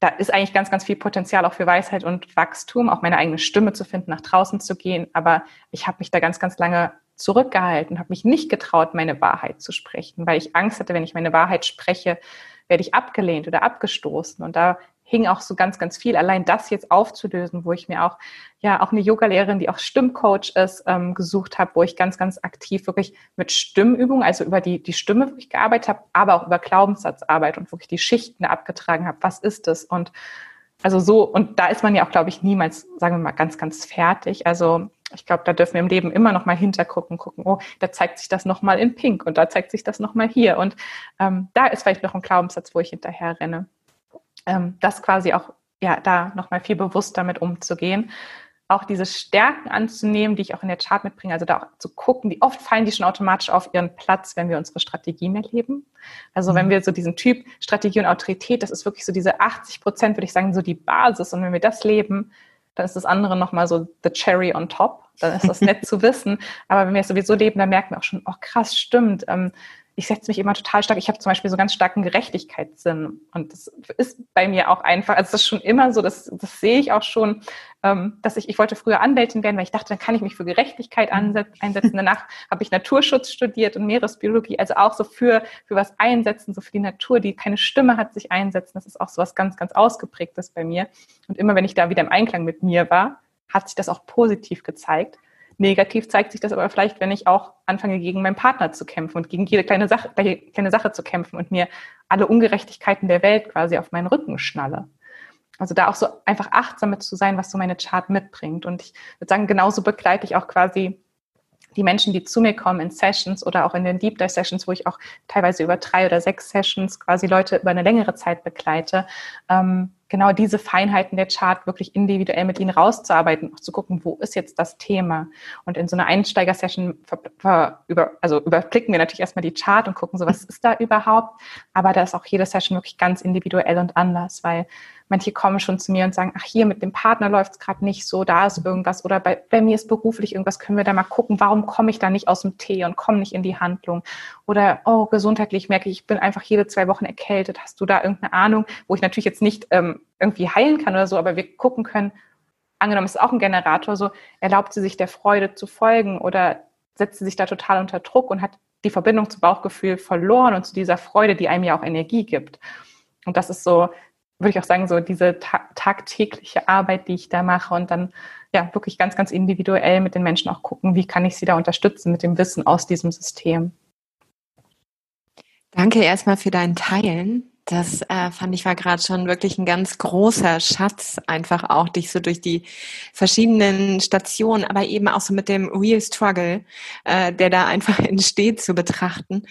da ist eigentlich ganz, ganz viel Potenzial auch für Weisheit und Wachstum, auch meine eigene Stimme zu finden, nach draußen zu gehen. Aber ich habe mich da ganz, ganz lange zurückgehalten, habe mich nicht getraut, meine Wahrheit zu sprechen, weil ich Angst hatte, wenn ich meine Wahrheit spreche, werde ich abgelehnt oder abgestoßen. Und da hing auch so ganz, ganz viel. Allein das jetzt aufzulösen, wo ich mir auch, ja, auch eine Yogalehrerin, die auch Stimmcoach ist, ähm, gesucht habe, wo ich ganz, ganz aktiv wirklich mit Stimmübungen, also über die, die Stimme wirklich gearbeitet habe, aber auch über Glaubenssatzarbeit und wirklich die Schichten abgetragen habe. Was ist das? Und also so, und da ist man ja auch, glaube ich, niemals, sagen wir mal, ganz, ganz fertig. Also ich glaube, da dürfen wir im Leben immer noch mal hintergucken, gucken, oh, da zeigt sich das noch mal in Pink und da zeigt sich das noch mal hier. Und ähm, da ist vielleicht noch ein Glaubenssatz, wo ich hinterher renne. Ähm, das quasi auch, ja, da noch mal viel bewusster mit umzugehen. Auch diese Stärken anzunehmen, die ich auch in der Chart mitbringe, also da auch zu gucken, wie oft fallen die schon automatisch auf ihren Platz, wenn wir unsere Strategien erleben. Also mhm. wenn wir so diesen Typ Strategie und Autorität, das ist wirklich so diese 80 Prozent, würde ich sagen, so die Basis. Und wenn wir das leben, dann ist das andere nochmal so the cherry on top. Dann ist das nett zu wissen. Aber wenn wir es sowieso leben, dann merken wir auch schon, oh krass, stimmt. Ähm, ich setze mich immer total stark. Ich habe zum Beispiel so ganz starken Gerechtigkeitssinn. Und das ist bei mir auch einfach, also das ist schon immer so, das, das sehe ich auch schon, ähm, dass ich, ich wollte früher Anwältin werden, weil ich dachte, dann kann ich mich für Gerechtigkeit mhm. einsetzen. Danach habe ich Naturschutz studiert und Meeresbiologie, also auch so für, für was einsetzen, so für die Natur, die keine Stimme hat, sich einsetzen. Das ist auch so was ganz, ganz ausgeprägtes bei mir. Und immer wenn ich da wieder im Einklang mit mir war, hat sich das auch positiv gezeigt. Negativ zeigt sich das aber vielleicht, wenn ich auch anfange, gegen meinen Partner zu kämpfen und gegen jede kleine Sache, kleine Sache zu kämpfen und mir alle Ungerechtigkeiten der Welt quasi auf meinen Rücken schnalle. Also da auch so einfach achtsam mit zu sein, was so meine Chart mitbringt. Und ich würde sagen, genauso begleite ich auch quasi die Menschen, die zu mir kommen in Sessions oder auch in den Deep Dive Sessions, wo ich auch teilweise über drei oder sechs Sessions quasi Leute über eine längere Zeit begleite, ähm, genau diese Feinheiten der Chart wirklich individuell mit ihnen rauszuarbeiten, auch zu gucken, wo ist jetzt das Thema. Und in so einer Einsteiger-Session über, also überblicken wir natürlich erstmal die Chart und gucken so, was ist da überhaupt. Aber da ist auch jede Session wirklich ganz individuell und anders, weil Manche kommen schon zu mir und sagen, ach hier mit dem Partner läuft es gerade nicht so, da ist irgendwas oder bei, bei mir ist beruflich irgendwas, können wir da mal gucken, warum komme ich da nicht aus dem Tee und komme nicht in die Handlung? Oder, oh, gesundheitlich merke ich, ich bin einfach jede zwei Wochen erkältet. Hast du da irgendeine Ahnung, wo ich natürlich jetzt nicht ähm, irgendwie heilen kann oder so, aber wir gucken können, angenommen, es ist auch ein Generator, so erlaubt sie sich der Freude zu folgen oder setzt sie sich da total unter Druck und hat die Verbindung zum Bauchgefühl verloren und zu dieser Freude, die einem ja auch Energie gibt. Und das ist so würde ich auch sagen, so diese ta tagtägliche Arbeit, die ich da mache und dann ja wirklich ganz, ganz individuell mit den Menschen auch gucken, wie kann ich sie da unterstützen mit dem Wissen aus diesem System. Danke erstmal für dein Teilen. Das äh, fand ich war gerade schon wirklich ein ganz großer Schatz, einfach auch dich so durch die verschiedenen Stationen, aber eben auch so mit dem Real Struggle, äh, der da einfach entsteht, zu betrachten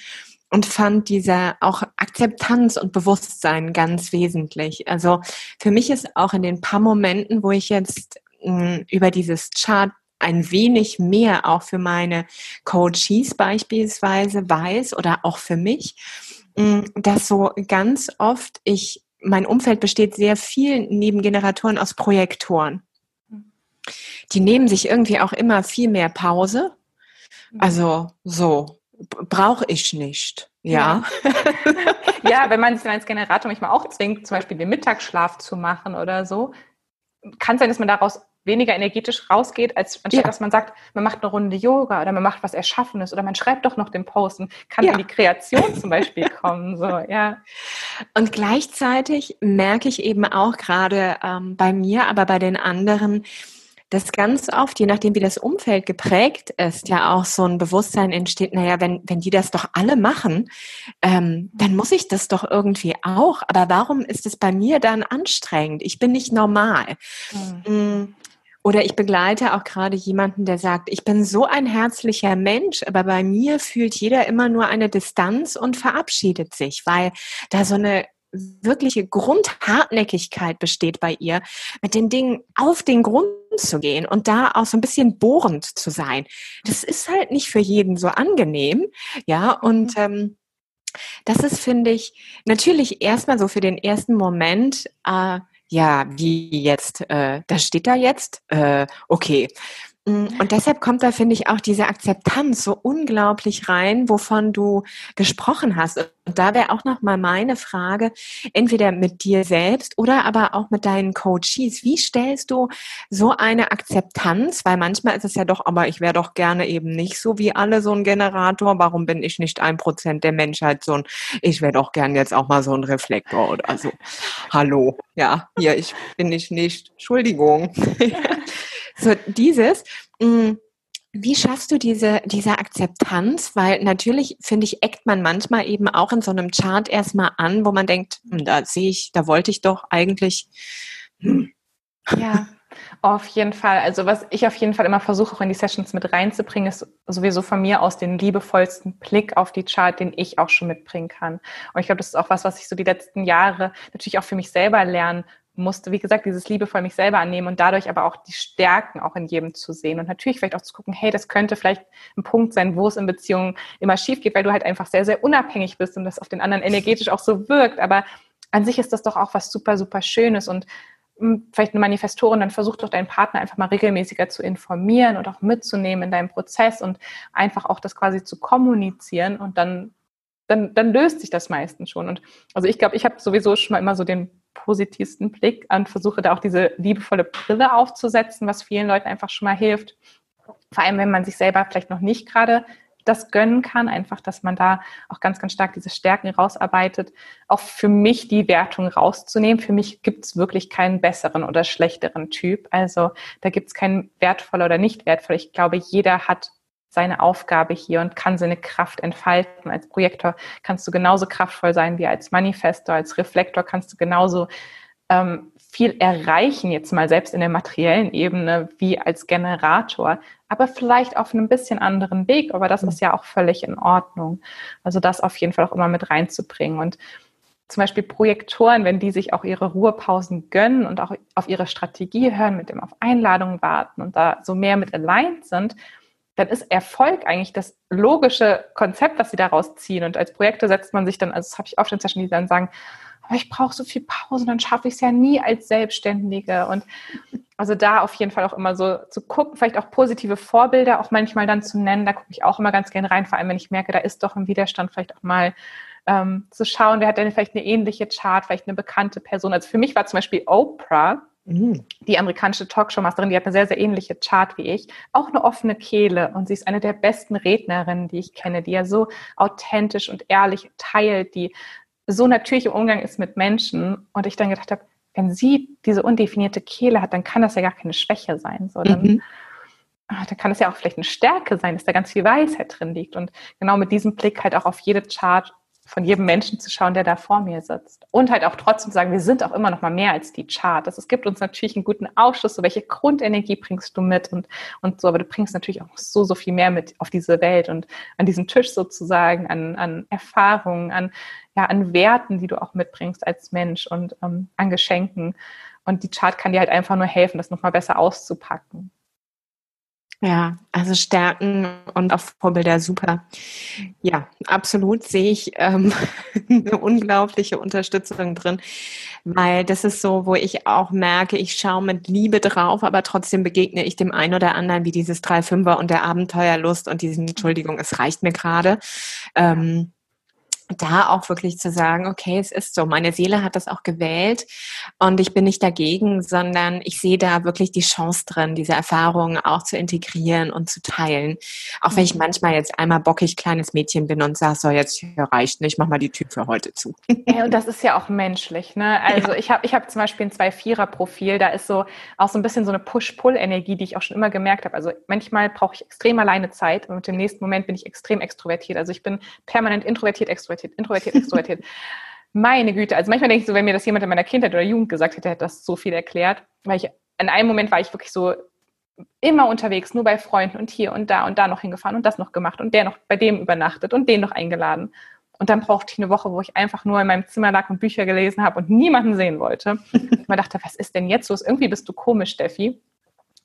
und fand diese auch Akzeptanz und Bewusstsein ganz wesentlich. Also für mich ist auch in den paar Momenten, wo ich jetzt mh, hm, über dieses Chart ein wenig mehr auch für meine Coaches beispielsweise weiß oder auch für mich, mh, hm, dass so ganz oft ich, mein Umfeld besteht sehr viel neben Generatoren aus Projektoren. Die nehmen sich irgendwie auch immer viel mehr Pause. Also so, brauche ich nicht. Ja. Ja. ja, wenn man sich dann als Generator manchmal auch zwingt, zum Beispiel den Mittagsschlaf zu machen oder so, kann es sein, dass man daraus weniger energetisch rausgeht, als anstatt ja. dass man sagt, man macht eine Runde Yoga oder man macht was Erschaffenes oder man schreibt doch noch den Post und kann ja. in die Kreation zum Beispiel kommen. So, ja. Und gleichzeitig merke ich eben auch gerade ähm, bei mir, aber bei den anderen, dass ganz oft, je nachdem wie das Umfeld geprägt ist, ja auch so ein Bewusstsein entsteht, naja, wenn, wenn die das doch alle machen, ähm, dann muss ich das doch irgendwie auch. Aber warum ist es bei mir dann anstrengend? Ich bin nicht normal. Mhm. Oder ich begleite auch gerade jemanden, der sagt, ich bin so ein herzlicher Mensch, aber bei mir fühlt jeder immer nur eine Distanz und verabschiedet sich, weil da so eine wirkliche Grundhartnäckigkeit besteht bei ihr, mit den Dingen auf den Grund zu gehen und da auch so ein bisschen bohrend zu sein. Das ist halt nicht für jeden so angenehm, ja, und mhm. ähm, das ist, finde ich, natürlich erstmal so für den ersten Moment, äh, ja, wie jetzt, äh, das steht da jetzt, äh, okay. Mm, und deshalb kommt da, finde ich, auch diese Akzeptanz so unglaublich rein, wovon du gesprochen hast. Und da wäre auch nochmal meine Frage, entweder mit dir selbst oder aber auch mit deinen Coaches. Wie stellst du so eine Akzeptanz? Weil manchmal ist es ja doch, aber ich wäre doch gerne eben nicht so wie alle so ein Generator. Warum bin ich nicht ein Prozent der Menschheit so ein, ich wäre doch gern jetzt auch mal so ein Reflektor oder so. Hallo. Ja, hier, ich bin ich nicht. Entschuldigung. So dieses. Mm, wie schaffst du diese, diese Akzeptanz? Weil natürlich, finde ich, eckt man manchmal eben auch in so einem Chart erstmal an, wo man denkt, hm, da sehe ich, da wollte ich doch eigentlich. Ja, auf jeden Fall. Also was ich auf jeden Fall immer versuche, auch in die Sessions mit reinzubringen, ist sowieso von mir aus den liebevollsten Blick auf die Chart, den ich auch schon mitbringen kann. Und ich glaube, das ist auch was, was ich so die letzten Jahre natürlich auch für mich selber lernen musste, wie gesagt, dieses liebevoll mich selber annehmen und dadurch aber auch die Stärken auch in jedem zu sehen und natürlich vielleicht auch zu gucken, hey, das könnte vielleicht ein Punkt sein, wo es in Beziehungen immer schief geht, weil du halt einfach sehr, sehr unabhängig bist und das auf den anderen energetisch auch so wirkt. Aber an sich ist das doch auch was super, super Schönes und hm, vielleicht eine Manifestorin, dann versuch doch deinen Partner einfach mal regelmäßiger zu informieren und auch mitzunehmen in deinem Prozess und einfach auch das quasi zu kommunizieren und dann dann, dann löst sich das meistens schon. Und also ich glaube, ich habe sowieso schon mal immer so den positivsten Blick und versuche da auch diese liebevolle Brille aufzusetzen, was vielen Leuten einfach schon mal hilft. Vor allem, wenn man sich selber vielleicht noch nicht gerade das gönnen kann, einfach, dass man da auch ganz, ganz stark diese Stärken rausarbeitet, auch für mich die Wertung rauszunehmen. Für mich gibt es wirklich keinen besseren oder schlechteren Typ. Also da gibt es keinen wertvoller oder nicht wertvoll. Ich glaube, jeder hat seine Aufgabe hier und kann seine Kraft entfalten. Als Projektor kannst du genauso kraftvoll sein wie als Manifestor, als Reflektor kannst du genauso ähm, viel erreichen, jetzt mal selbst in der materiellen Ebene, wie als Generator, aber vielleicht auf einem bisschen anderen Weg, aber das ist ja auch völlig in Ordnung. Also das auf jeden Fall auch immer mit reinzubringen und zum Beispiel Projektoren, wenn die sich auch ihre Ruhepausen gönnen und auch auf ihre Strategie hören, mit dem auf Einladungen warten und da so mehr mit aligned sind, dann ist Erfolg eigentlich das logische Konzept, was sie daraus ziehen. Und als Projekte setzt man sich dann, also das habe ich auch schon Sessions, die dann sagen, aber ich brauche so viel Pause, dann schaffe ich es ja nie als Selbstständige. Und also da auf jeden Fall auch immer so zu gucken, vielleicht auch positive Vorbilder auch manchmal dann zu nennen. Da gucke ich auch immer ganz gerne rein, vor allem wenn ich merke, da ist doch ein Widerstand, vielleicht auch mal ähm, zu schauen, wer hat denn vielleicht eine ähnliche Chart, vielleicht eine bekannte Person. Also für mich war zum Beispiel Oprah. Die amerikanische Talkshow-Masterin, die hat eine sehr, sehr ähnliche Chart wie ich, auch eine offene Kehle. Und sie ist eine der besten Rednerinnen, die ich kenne, die ja so authentisch und ehrlich teilt, die so natürlich im Umgang ist mit Menschen. Und ich dann gedacht habe, wenn sie diese undefinierte Kehle hat, dann kann das ja gar keine Schwäche sein, sondern mhm. Ah, dann kann es ja auch vielleicht eine Stärke sein, dass da ganz viel Weisheit drin liegt. Und genau mit diesem Blick halt auch auf jede Chart von jedem Menschen zu schauen, der da vor mir sitzt. Und halt auch trotzdem sagen, wir sind auch immer noch mal mehr als die Chart. Das, es gibt uns natürlich einen guten Aufschluss, so welche Grundenergie bringst du mit und, und so, aber du bringst natürlich auch so, so viel mehr mit auf diese Welt und an diesen Tisch sozusagen, an, an Erfahrungen, an, ja, an Werten, die du auch mitbringst als Mensch und ähm, an Geschenken. Und die Chart kann dir halt einfach nur helfen, das nochmal besser auszupacken. Ja, also Stärken und auch Vorbilder super. Ja, absolut sehe ich ähm, eine unglaubliche Unterstützung drin, weil das ist so, wo ich auch merke, ich schaue mit Liebe drauf, aber trotzdem begegne ich dem einen oder anderen wie dieses 3-5er und der Abenteuerlust und diesen, Entschuldigung, es reicht mir gerade. Ähm, da auch wirklich zu sagen, okay, es ist so, meine Seele hat das auch gewählt und ich bin nicht dagegen, sondern ich sehe da wirklich die Chance drin, diese Erfahrungen auch zu integrieren und zu teilen. Auch wenn ich mhm. manchmal jetzt einmal bockig kleines Mädchen bin und sage, so jetzt reicht nicht, mach mal die Tür für heute zu. Ja, und das ist ja auch menschlich. Ne? Also ja. ich habe ich hab zum Beispiel ein Zwei-Vierer-Profil, da ist so auch so ein bisschen so eine Push-Pull-Energie, die ich auch schon immer gemerkt habe. Also manchmal brauche ich extrem alleine Zeit und im nächsten Moment bin ich extrem extrovertiert. Also ich bin permanent introvertiert, extrovertiert introvertiert, introvertiert, extrovertiert. Meine Güte, also manchmal denke ich so, wenn mir das jemand in meiner Kindheit oder Jugend gesagt hätte, hätte das so viel erklärt. Weil ich, in einem Moment war ich wirklich so immer unterwegs, nur bei Freunden und hier und da und da noch hingefahren und das noch gemacht und der noch bei dem übernachtet und den noch eingeladen. Und dann brauchte ich eine Woche, wo ich einfach nur in meinem Zimmer lag und Bücher gelesen habe und niemanden sehen wollte. ich mir dachte, was ist denn jetzt los? Irgendwie bist du komisch, Steffi.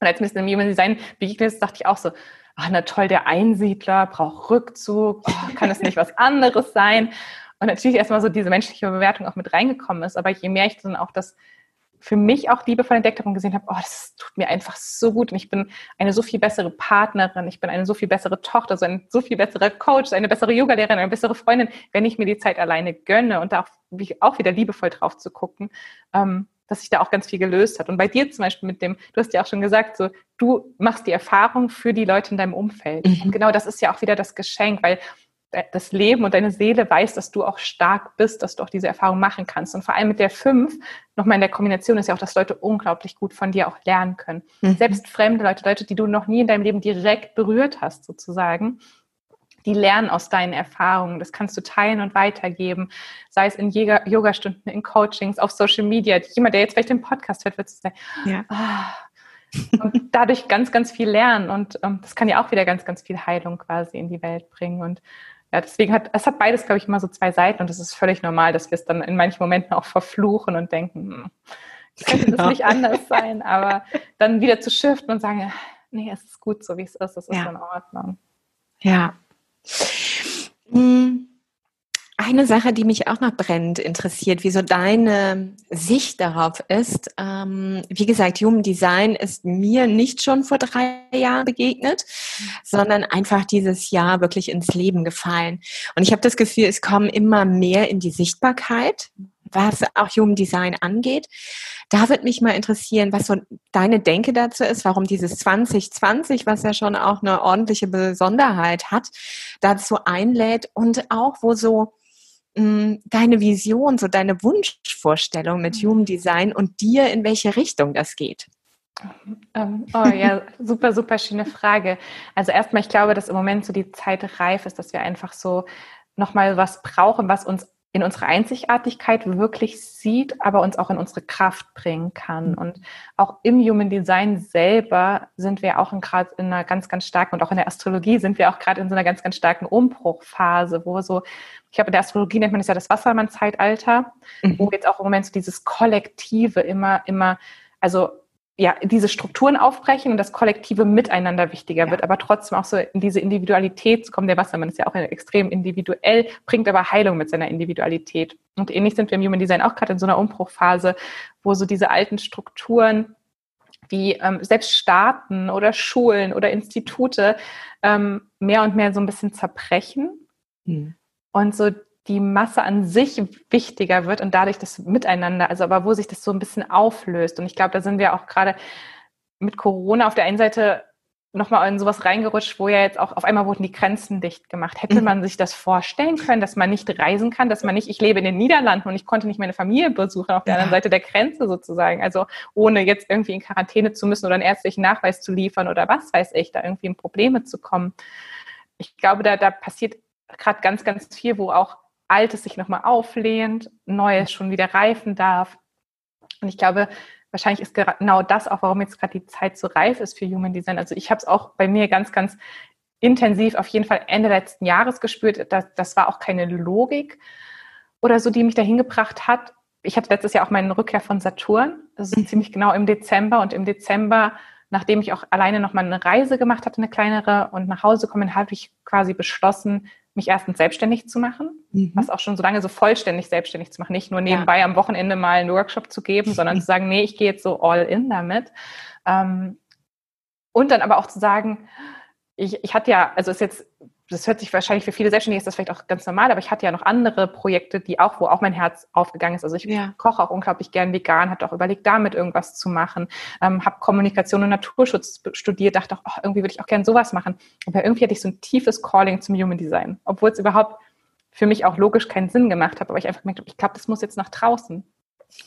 Und als mir das in Human Design begegnet ist, dachte ich auch so, ach na toll, der Einsiedler braucht Rückzug, oh, kann es nicht was anderes sein? Und natürlich erstmal so diese menschliche Bewertung auch mit reingekommen ist, aber je mehr ich dann auch das für mich auch liebevoll entdeckt habe und gesehen habe, oh, das tut mir einfach so gut und ich bin eine so viel bessere Partnerin, ich bin eine so viel bessere Tochter, so ein so viel besserer Coach, eine bessere Yogalehrerin, eine bessere Freundin, wenn ich mir die Zeit alleine gönne und da auch, auch wieder liebevoll drauf zu gucken. Ähm, dass sich da auch ganz viel gelöst hat. Und bei dir zum Beispiel mit dem, du hast ja auch schon gesagt, so, du machst die Erfahrung für die Leute in deinem Umfeld. Mhm. Und genau das ist ja auch wieder das Geschenk, weil das Leben und deine Seele weiß, dass du auch stark bist, dass du auch diese Erfahrung machen kannst. Und vor allem mit der fünf, nochmal in der Kombination ist ja auch, dass Leute unglaublich gut von dir auch lernen können. Mhm. Selbst fremde Leute, Leute, die du noch nie in deinem Leben direkt berührt hast, sozusagen, die lernen aus deinen Erfahrungen. Das kannst du teilen und weitergeben, sei es in Yoga-Stunden, in Coachings, auf Social Media. Jemand, der jetzt vielleicht den Podcast hört, wird sagen, ja. Ah, und dadurch ganz, ganz viel lernen. Und ähm, das kann ja auch wieder ganz, ganz viel Heilung quasi in die Welt bringen. Und ja, deswegen hat, es hat beides, glaube ich, immer so zwei Seiten. Und es ist völlig normal, dass wir es dann in manchen Momenten auch verfluchen und denken, hm, könnte genau. das nicht anders sein. Aber dann wieder zu shiften und sagen, nee, es ist gut so, wie es ist. Es ist ja. in Ordnung. Ja. Eine Sache, die mich auch noch brennend interessiert, wie so deine Sicht darauf ist. Ähm, wie gesagt, Human Design ist mir nicht schon vor drei Jahren begegnet, sondern einfach dieses Jahr wirklich ins Leben gefallen. Und ich habe das Gefühl, es kommen immer mehr in die Sichtbarkeit, was auch Human Design angeht. Da würde mich mal interessieren, was so deine Denke dazu ist, warum dieses 2020, was ja schon auch eine ordentliche Besonderheit hat, dazu einlädt und auch wo so mh, hm, deine Vision, so deine Wunschvorstellung mit Human Design und dir, in welche Richtung das geht. Ähm, oh ja, super, super schöne Frage. Also erstmal, ich glaube, dass im Moment so die Zeit reif ist, dass wir einfach so nochmal was brauchen, was uns in unsere Einzigartigkeit wirklich sieht, aber uns auch in unsere Kraft bringen kann. Mhm. Und auch im Human Design selber sind wir auch gerade in einer ganz, ganz starken, und auch in der Astrologie sind wir auch gerade in so einer ganz, ganz starken Umbruchphase, wo so, ich glaube, in der Astrologie nennt man es ja das Wassermann-Zeitalter, mhm. wo jetzt auch im Moment so dieses Kollektive immer, immer, also ja, diese Strukturen aufbrechen und das kollektive Miteinander wichtiger ja. wird, aber trotzdem auch so in diese Individualität zu kommen. Der Wassermann ist ja auch extrem individuell, bringt aber Heilung mit seiner Individualität. Und ähnlich sind wir im Human Design auch gerade in so einer Umbruchphase, wo so diese alten Strukturen wie ähm, selbst Staaten oder Schulen oder Institute ähm, mehr und mehr so ein bisschen zerbrechen. Hm. Und so die Masse an sich wichtiger wird und dadurch das Miteinander, also aber wo sich das so ein bisschen auflöst. Und ich glaube, da sind wir auch gerade mit Corona auf der einen Seite nochmal in sowas reingerutscht, wo ja jetzt auch auf einmal wurden die Grenzen dicht gemacht. Hätte mhm. man sich das vorstellen können, dass man nicht reisen kann, dass man nicht, ich lebe in den Niederlanden und ich konnte nicht meine Familie besuchen auf der ja. anderen Seite der Grenze sozusagen. Also ohne jetzt irgendwie in Quarantäne zu müssen oder einen ärztlichen Nachweis zu liefern oder was weiß ich, da irgendwie in Probleme zu kommen. Ich glaube, da, da passiert gerade ganz, ganz viel, wo auch Altes sich nochmal auflehnt, Neues schon wieder reifen darf. Und ich glaube, wahrscheinlich ist genau das auch, warum jetzt gerade die Zeit so reif ist für Human Design. Also ich habe es auch bei mir ganz, ganz intensiv auf jeden Fall Ende letzten Jahres gespürt. Das, das war auch keine Logik oder so, die mich dahin gebracht hat. Ich hatte letztes Jahr auch meinen Rückkehr von Saturn. Das ist mhm. ziemlich genau im Dezember. Und im Dezember, nachdem ich auch alleine nochmal eine Reise gemacht hatte, eine kleinere, und nach Hause kommen, habe ich quasi beschlossen, mich erstens selbstständig zu machen, mhm. was auch schon so lange so vollständig selbstständig zu machen, nicht nur nebenbei ja. am Wochenende mal einen Workshop zu geben, sondern zu sagen, nee, ich gehe jetzt so all in damit. Ähm, und dann aber auch zu sagen, ich, ich hatte ja, also ist jetzt das hört sich wahrscheinlich für viele Selbstständige ist das vielleicht auch ganz normal, aber ich hatte ja noch andere Projekte, die auch, wo auch mein Herz aufgegangen ist. Also ich ja. koche auch unglaublich gern vegan, hatte auch überlegt, damit irgendwas zu machen, ähm, habe Kommunikation und Naturschutz studiert, dachte auch, oh, irgendwie würde ich auch gern sowas machen. Aber irgendwie hatte ich so ein tiefes Calling zum Human Design, obwohl es überhaupt für mich auch logisch keinen Sinn gemacht hat, aber ich einfach gemerkt habe, ich glaube, das muss jetzt nach draußen.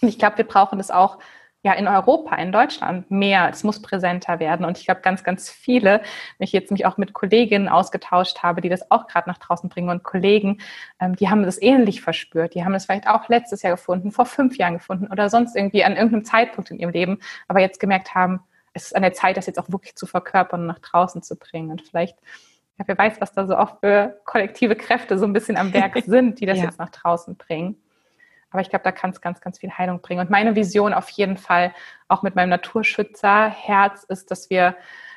Und ich glaube, wir brauchen das auch ja in Europa, in Deutschland mehr. Es muss präsenter werden. Und ich glaube, ganz, ganz viele, wenn ich jetzt mich auch mit Kolleginnen ausgetauscht habe, die das auch gerade nach draußen bringen und Kollegen, ähm, die haben das ähnlich verspürt. Die haben es vielleicht auch letztes Jahr gefunden, vor fünf Jahren gefunden oder sonst irgendwie an irgendeinem Zeitpunkt in ihrem Leben, aber jetzt gemerkt haben, es ist an der Zeit, das jetzt auch wirklich zu verkörpern und nach draußen zu bringen. Und vielleicht ja, wer weiß, was da so auch für kollektive Kräfte so ein bisschen am Werk sind, die das ja. jetzt nach draußen bringen. Aber ich glaube, da kann es ganz, ganz viel Heilung bringen. Und meine Vision auf jeden Fall, auch mit meinem Naturschützerherz, ist, dass wir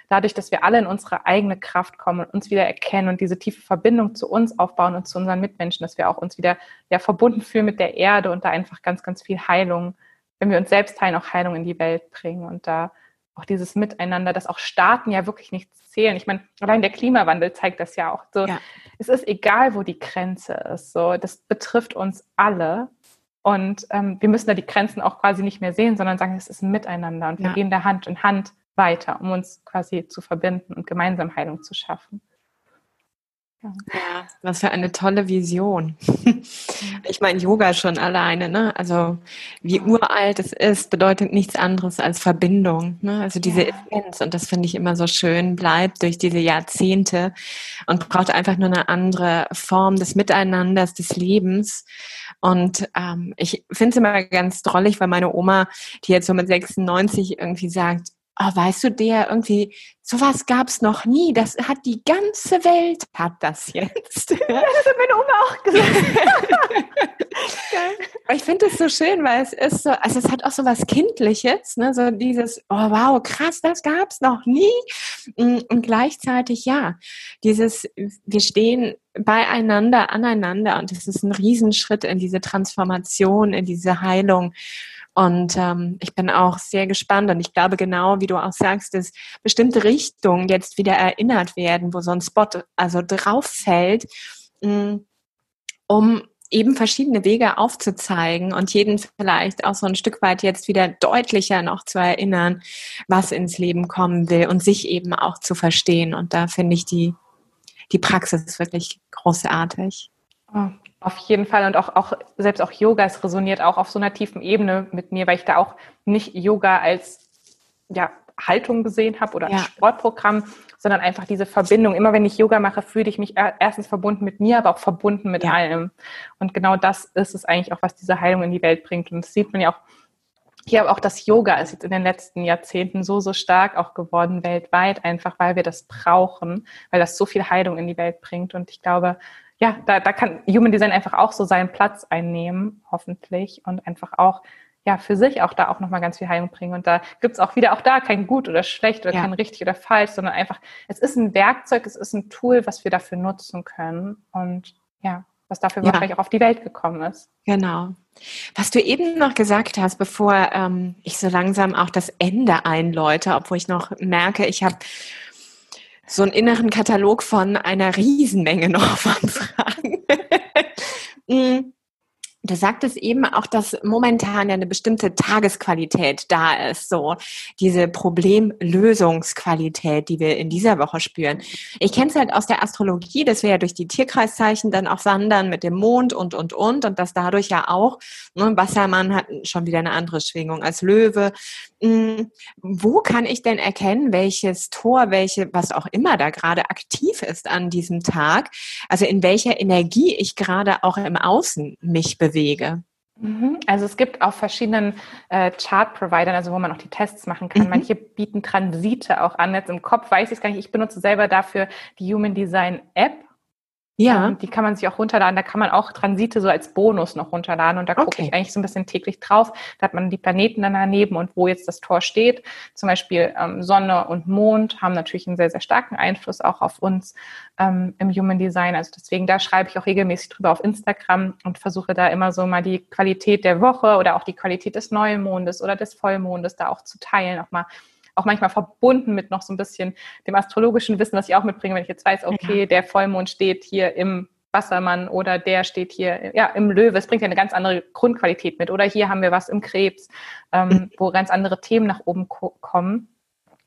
dadurch, dass wir alle in unsere eigene Kraft kommen und uns wieder erkennen und diese tiefe Verbindung zu uns aufbauen und zu unseren Mitmenschen, dass wir auch uns wieder ja, verbunden fühlen mit der Erde und da einfach ganz, ganz viel Heilung, wenn wir uns selbst heilen, auch Heilung in die Welt bringen und da auch dieses Miteinander, dass auch Staaten ja wirklich nichts zählen. Ich meine, allein der Klimawandel zeigt das ja auch so. Ja. Es ist egal, wo die Grenze ist. So, das betrifft uns alle. Und ähm, wir müssen da die Grenzen auch quasi nicht mehr sehen, sondern sagen, es ist ein Miteinander und wir ja. gehen da Hand in Hand weiter, um uns quasi zu verbinden und gemeinsam Heilung zu schaffen. Ja, was für eine tolle Vision. Ich meine, Yoga schon alleine, ne? Also wie uralt es ist, bedeutet nichts anderes als Verbindung. Ne? Also diese ja. Essenz, und das finde ich immer so schön, bleibt durch diese Jahrzehnte und braucht einfach nur eine andere Form des Miteinanders, des Lebens. Und ähm, ich finde es immer ganz drollig, weil meine Oma, die jetzt so mit 96 irgendwie sagt, oh, weißt du, der irgendwie, sowas gab's noch nie. Das hat die ganze Welt hat das jetzt. Ja, das hat meine Oma auch gesagt. ich finde es so schön, weil es ist so, also es hat auch so was Kindliches, ne? so dieses, oh wow, krass, das gab's noch nie. Mm, und gleichzeitig, ja, dieses, wir stehen beieinander, aneinander und es ist ein Riesenschritt in diese Transformation, in diese Heilung. Und ähm, ich bin auch sehr gespannt und ich glaube genau, wie du auch sagst, dass bestimmte Richtungen jetzt wieder erinnert werden, wo so ein Spot also drauf fällt, mm, um eben verschiedene Wege aufzuzeigen und jeden vielleicht auch so ein Stück weit jetzt wieder deutlicher noch zu erinnern, was ins Leben kommen will und sich eben auch zu verstehen. Und da finde ich die, die Praxis wirklich großartig. Oh, auf jeden Fall und auch, auch selbst auch Yoga, es resoniert auch auf so einer tiefen Ebene mit mir, weil ich da auch nicht Yoga als ja, Haltung gesehen habe oder ja. Sportprogramm, sondern einfach diese Verbindung. Immer wenn ich Yoga mache, fühle ich mich erstens verbunden mit mir, aber auch verbunden mit ja. allem. Und genau das ist es eigentlich auch, was diese Heilung in die Welt bringt. Und das sieht man ja auch hier auch das Yoga ist jetzt in den letzten Jahrzehnten so, so stark auch geworden weltweit, einfach weil wir das brauchen, weil das so viel Heilung in die Welt bringt. Und ich glaube, ja, da, da kann Human Design einfach auch so seinen Platz einnehmen, hoffentlich, und einfach auch ja, für sich auch da auch nochmal ganz viel Heilung bringen. Und da gibt's auch wieder auch da kein gut oder schlecht oder ja. kein richtig oder falsch, sondern einfach, es ist ein Werkzeug, es ist ein Tool, was wir dafür nutzen können. Und ja, was dafür ja. wahrscheinlich auch auf die Welt gekommen ist. Genau. Was du eben noch gesagt hast, bevor ähm, ich so langsam auch das Ende einläute, obwohl ich noch merke, ich habe so einen inneren Katalog von einer Riesenmenge noch von Fragen. Du sagtest eben auch, dass momentan ja eine bestimmte Tagesqualität da ist, so diese Problemlösungsqualität, die wir in dieser Woche spüren. Ich kenne es halt aus der Astrologie, dass wir ja durch die Tierkreiszeichen dann auch wandern mit dem Mond und, und, und und dass dadurch ja auch, ne, Wassermann hat schon wieder eine andere Schwingung als Löwe. Hm, wo kann ich denn erkennen, welches Tor, welche, was auch immer da gerade aktiv ist an diesem Tag? Also in welcher Energie ich gerade auch im Außen mich bewege? Wege? Mhm. Also es gibt auf verschiedenen äh, Chart-Providern, also wo man auch die Tests machen kann. Mhm. Manche bieten Transite auch an. Jetzt im Kopf weiß ich es gar nicht. Ich benutze selber dafür die Human Design App ja. Ähm, die kann man sich auch runterladen. Da kann man auch Transite so als Bonus noch runterladen. Und da gucke okay. ich eigentlich so ein bisschen täglich drauf. Da hat man die Planeten dann daneben und wo jetzt das Tor steht. Zum Beispiel ähm, Sonne und Mond haben natürlich einen sehr, sehr starken Einfluss auch auf uns ähm, im Human Design. Also deswegen, da schreibe ich auch regelmäßig drüber auf Instagram und versuche da immer so mal die Qualität der Woche oder auch die Qualität des Neumondes oder des Vollmondes da auch zu teilen, auch mal auch manchmal verbunden mit noch so ein bisschen dem astrologischen Wissen, was ich auch mitbringe, wenn ich jetzt weiß, okay, ja. der Vollmond steht hier im Wassermann oder der steht hier ja, im Löwe. Es bringt ja eine ganz andere Grundqualität mit. Oder hier haben wir was im Krebs, ähm, wo ganz andere Themen nach oben kommen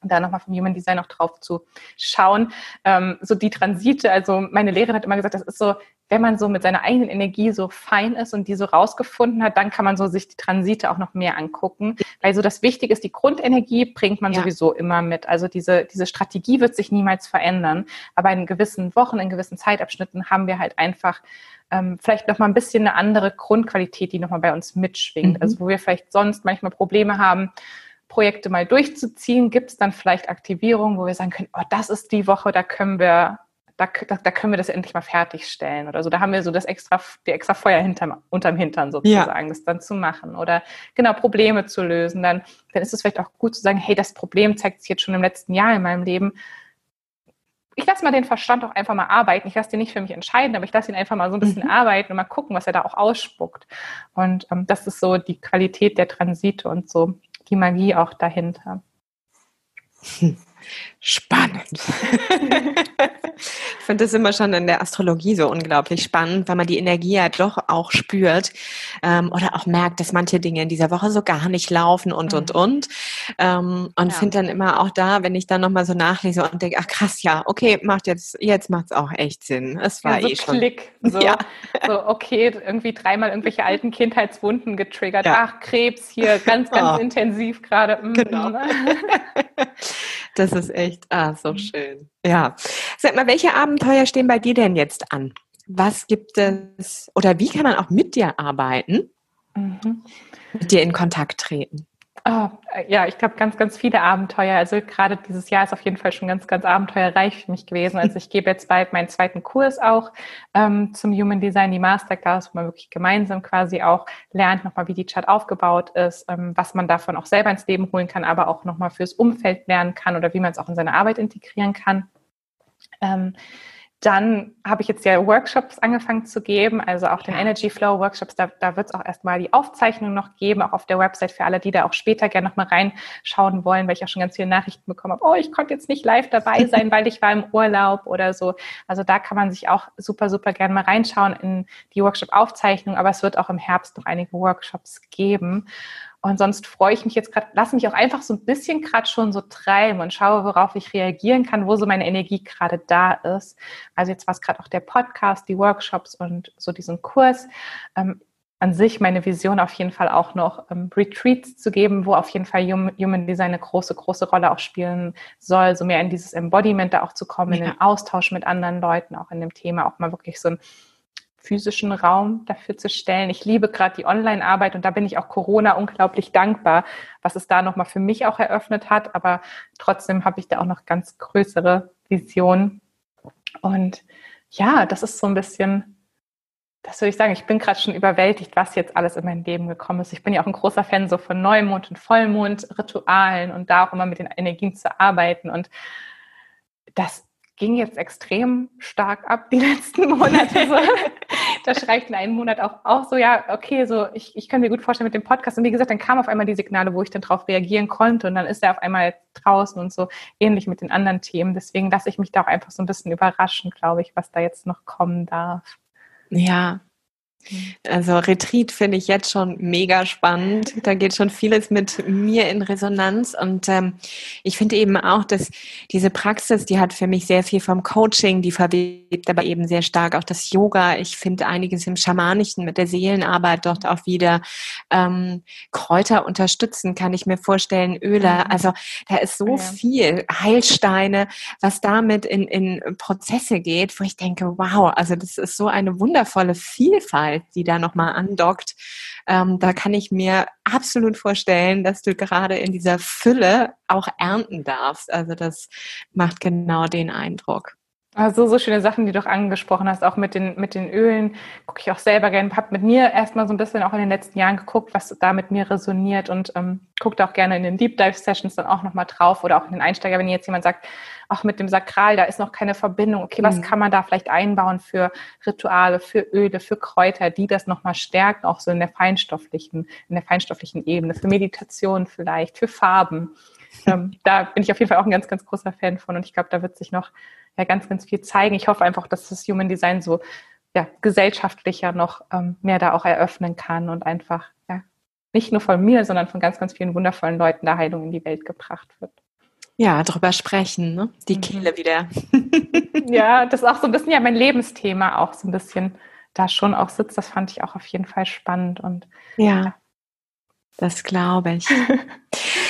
da nochmal vom Human Design noch drauf zu schauen. Ähm, so die Transite, also meine Lehrerin hat immer gesagt, das ist so, wenn man so mit seiner eigenen Energie so fein ist und die so rausgefunden hat, dann kann man so sich die Transite auch noch mehr angucken. Weil so das Wichtige ist, die Grundenergie bringt man ja. sowieso immer mit. Also diese, diese Strategie wird sich niemals verändern. Aber in gewissen Wochen, in gewissen Zeitabschnitten haben wir halt einfach ähm, vielleicht nochmal ein bisschen eine andere Grundqualität, die nochmal bei uns mitschwingt. Mhm. Also wo wir vielleicht sonst manchmal Probleme haben, Projekte mal durchzuziehen, gibt es dann vielleicht Aktivierungen, wo wir sagen können, oh, das ist die Woche, da können wir, da, da, da können wir das endlich mal fertigstellen oder so. Da haben wir so das extra, die extra Feuer hinterm, unterm Hintern sozusagen, ja. das dann zu machen oder genau Probleme zu lösen. Dann, dann ist es vielleicht auch gut zu sagen, hey, das Problem zeigt sich jetzt schon im letzten Jahr in meinem Leben ich lasse mal den Verstand auch einfach mal arbeiten. Ich lasse den nicht für mich entscheiden, aber ich lasse ihn einfach mal so ein bisschen mhm. arbeiten und mal gucken, was er da auch ausspuckt. Und ähm, das ist so die Qualität der Transite und so die Magie auch dahinter. Spannend. ich finde das immer schon in der Astrologie so unglaublich spannend, weil man die Energie ja doch auch spürt ähm, oder auch merkt, dass manche Dinge in dieser Woche so gar nicht laufen und, mhm. und, und. Ähm, und ja. finde dann immer auch da, wenn ich dann nochmal so nachlese und denke, ach krass, ja, okay, macht jetzt, jetzt macht es auch echt Sinn. Es war ja, so eh schon. Klick, so, ja. so, okay, irgendwie dreimal irgendwelche alten Kindheitswunden getriggert. Ja. Ach, Krebs hier, ganz, ganz oh. intensiv gerade. Mhm. Genau. das ist echt, ah, so mhm. schön. Ja. Sag mal, welche Abenteuer stehen bei dir denn jetzt an? Was gibt es oder wie kann man auch mit dir arbeiten? Mhm. Mit dir in Kontakt treten? Oh, ja, ich glaube, ganz, ganz viele Abenteuer. Also gerade dieses Jahr ist auf jeden Fall schon ganz, ganz abenteuerreich für mich gewesen. Also ich gebe jetzt bald meinen zweiten Kurs auch ähm, zum Human Design, die Masterclass, wo man wirklich gemeinsam quasi auch lernt, nochmal, wie die Chart aufgebaut ist, ähm, was man davon auch selber ins Leben holen kann, aber auch nochmal fürs Umfeld lernen kann oder wie man es auch in seine Arbeit integrieren kann. Ähm, dann habe ich jetzt ja Workshops angefangen zu geben, also auch den Energy Flow Workshops. Da, da wird es auch erstmal die Aufzeichnung noch geben, auch auf der Website für alle, die da auch später gerne nochmal reinschauen wollen, weil ich auch schon ganz viele Nachrichten bekommen habe. Oh, ich konnte jetzt nicht live dabei sein, weil ich war im Urlaub oder so. Also da kann man sich auch super, super gerne mal reinschauen in die Workshop-Aufzeichnung. Aber es wird auch im Herbst noch einige Workshops geben. Und sonst freue ich mich jetzt gerade, lasse mich auch einfach so ein bisschen gerade schon so treiben und schaue, worauf ich reagieren kann, wo so meine Energie gerade da ist. Also jetzt war es gerade auch der Podcast, die Workshops und so diesen Kurs. Ähm, an sich meine Vision auf jeden Fall auch noch ähm, Retreats zu geben, wo auf jeden Fall Human Design eine große, große Rolle auch spielen soll, so mehr in dieses Embodiment da auch zu kommen, ja. in den Austausch mit anderen Leuten, auch in dem Thema auch mal wirklich so ein physischen Raum dafür zu stellen. Ich liebe gerade die Online-Arbeit und da bin ich auch Corona unglaublich dankbar, was es da nochmal für mich auch eröffnet hat. Aber trotzdem habe ich da auch noch ganz größere Visionen. Und ja, das ist so ein bisschen, das würde ich sagen, ich bin gerade schon überwältigt, was jetzt alles in mein Leben gekommen ist. Ich bin ja auch ein großer Fan so von Neumond und Vollmond, Ritualen und da auch immer mit den Energien zu arbeiten. Und das ging jetzt extrem stark ab die letzten Monate. Da schreibt in einem Monat auch, auch so, ja, okay, so ich, ich kann mir gut vorstellen mit dem Podcast. Und wie gesagt, dann kamen auf einmal die Signale, wo ich dann drauf reagieren konnte. Und dann ist er auf einmal draußen und so ähnlich mit den anderen Themen. Deswegen lasse ich mich da auch einfach so ein bisschen überraschen, glaube ich, was da jetzt noch kommen darf. Ja, also Retreat finde ich jetzt schon mega spannend. Da geht schon vieles mit mir in Resonanz. Und ähm, ich finde eben auch, dass diese Praxis, die hat für mich sehr viel vom Coaching, die verwebt aber eben sehr stark auch das Yoga. Ich finde einiges im Schamanischen mit der Seelenarbeit dort auch wieder. Ähm, Kräuter unterstützen, kann ich mir vorstellen, Öle. Mhm. Also da ist so ja. viel Heilsteine, was damit in, in Prozesse geht, wo ich denke, wow, also das ist so eine wundervolle Vielfalt Arbeit, die da nochmal andockt. Ähm, da kann ich mir absolut vorstellen, dass du gerade in dieser Fülle auch ernten darfst. Also das macht genau den Eindruck. Also so schöne Sachen, die du auch angesprochen hast, auch mit den, mit den Ölen, gucke ich auch selber gerne, habe mit mir erstmal so ein bisschen auch in den letzten Jahren geguckt, was da mit mir resoniert und ähm, guckt auch gerne in den Deep Dive Sessions dann auch nochmal drauf oder auch in den Einsteiger, wenn jetzt jemand sagt, auch mit dem Sakral, da ist noch keine Verbindung, okay, was mhm. kann man da vielleicht einbauen für Rituale, für Öle, für Kräuter, die das nochmal stärken, auch so in der feinstofflichen, in der feinstofflichen Ebene, für Meditation vielleicht, für Farben. Ähm, da bin ich auf jeden Fall auch ein ganz, ganz großer Fan von und ich glaube, da wird sich noch ja ganz, ganz viel zeigen. Ich hoffe einfach, dass das Human Design so ja, gesellschaftlicher noch ähm, mehr da auch eröffnen kann und einfach ja, nicht nur von mir, sondern von ganz, ganz vielen wundervollen Leuten da Heilung in die Welt gebracht wird. Ja, drüber sprechen, ne? Die mhm. Kehle wieder. ja, das ist auch so ein bisschen ja mein Lebensthema auch so ein bisschen da schon auch sitzt. Das fand ich auch auf jeden Fall spannend und ja, ja. das glaube ich.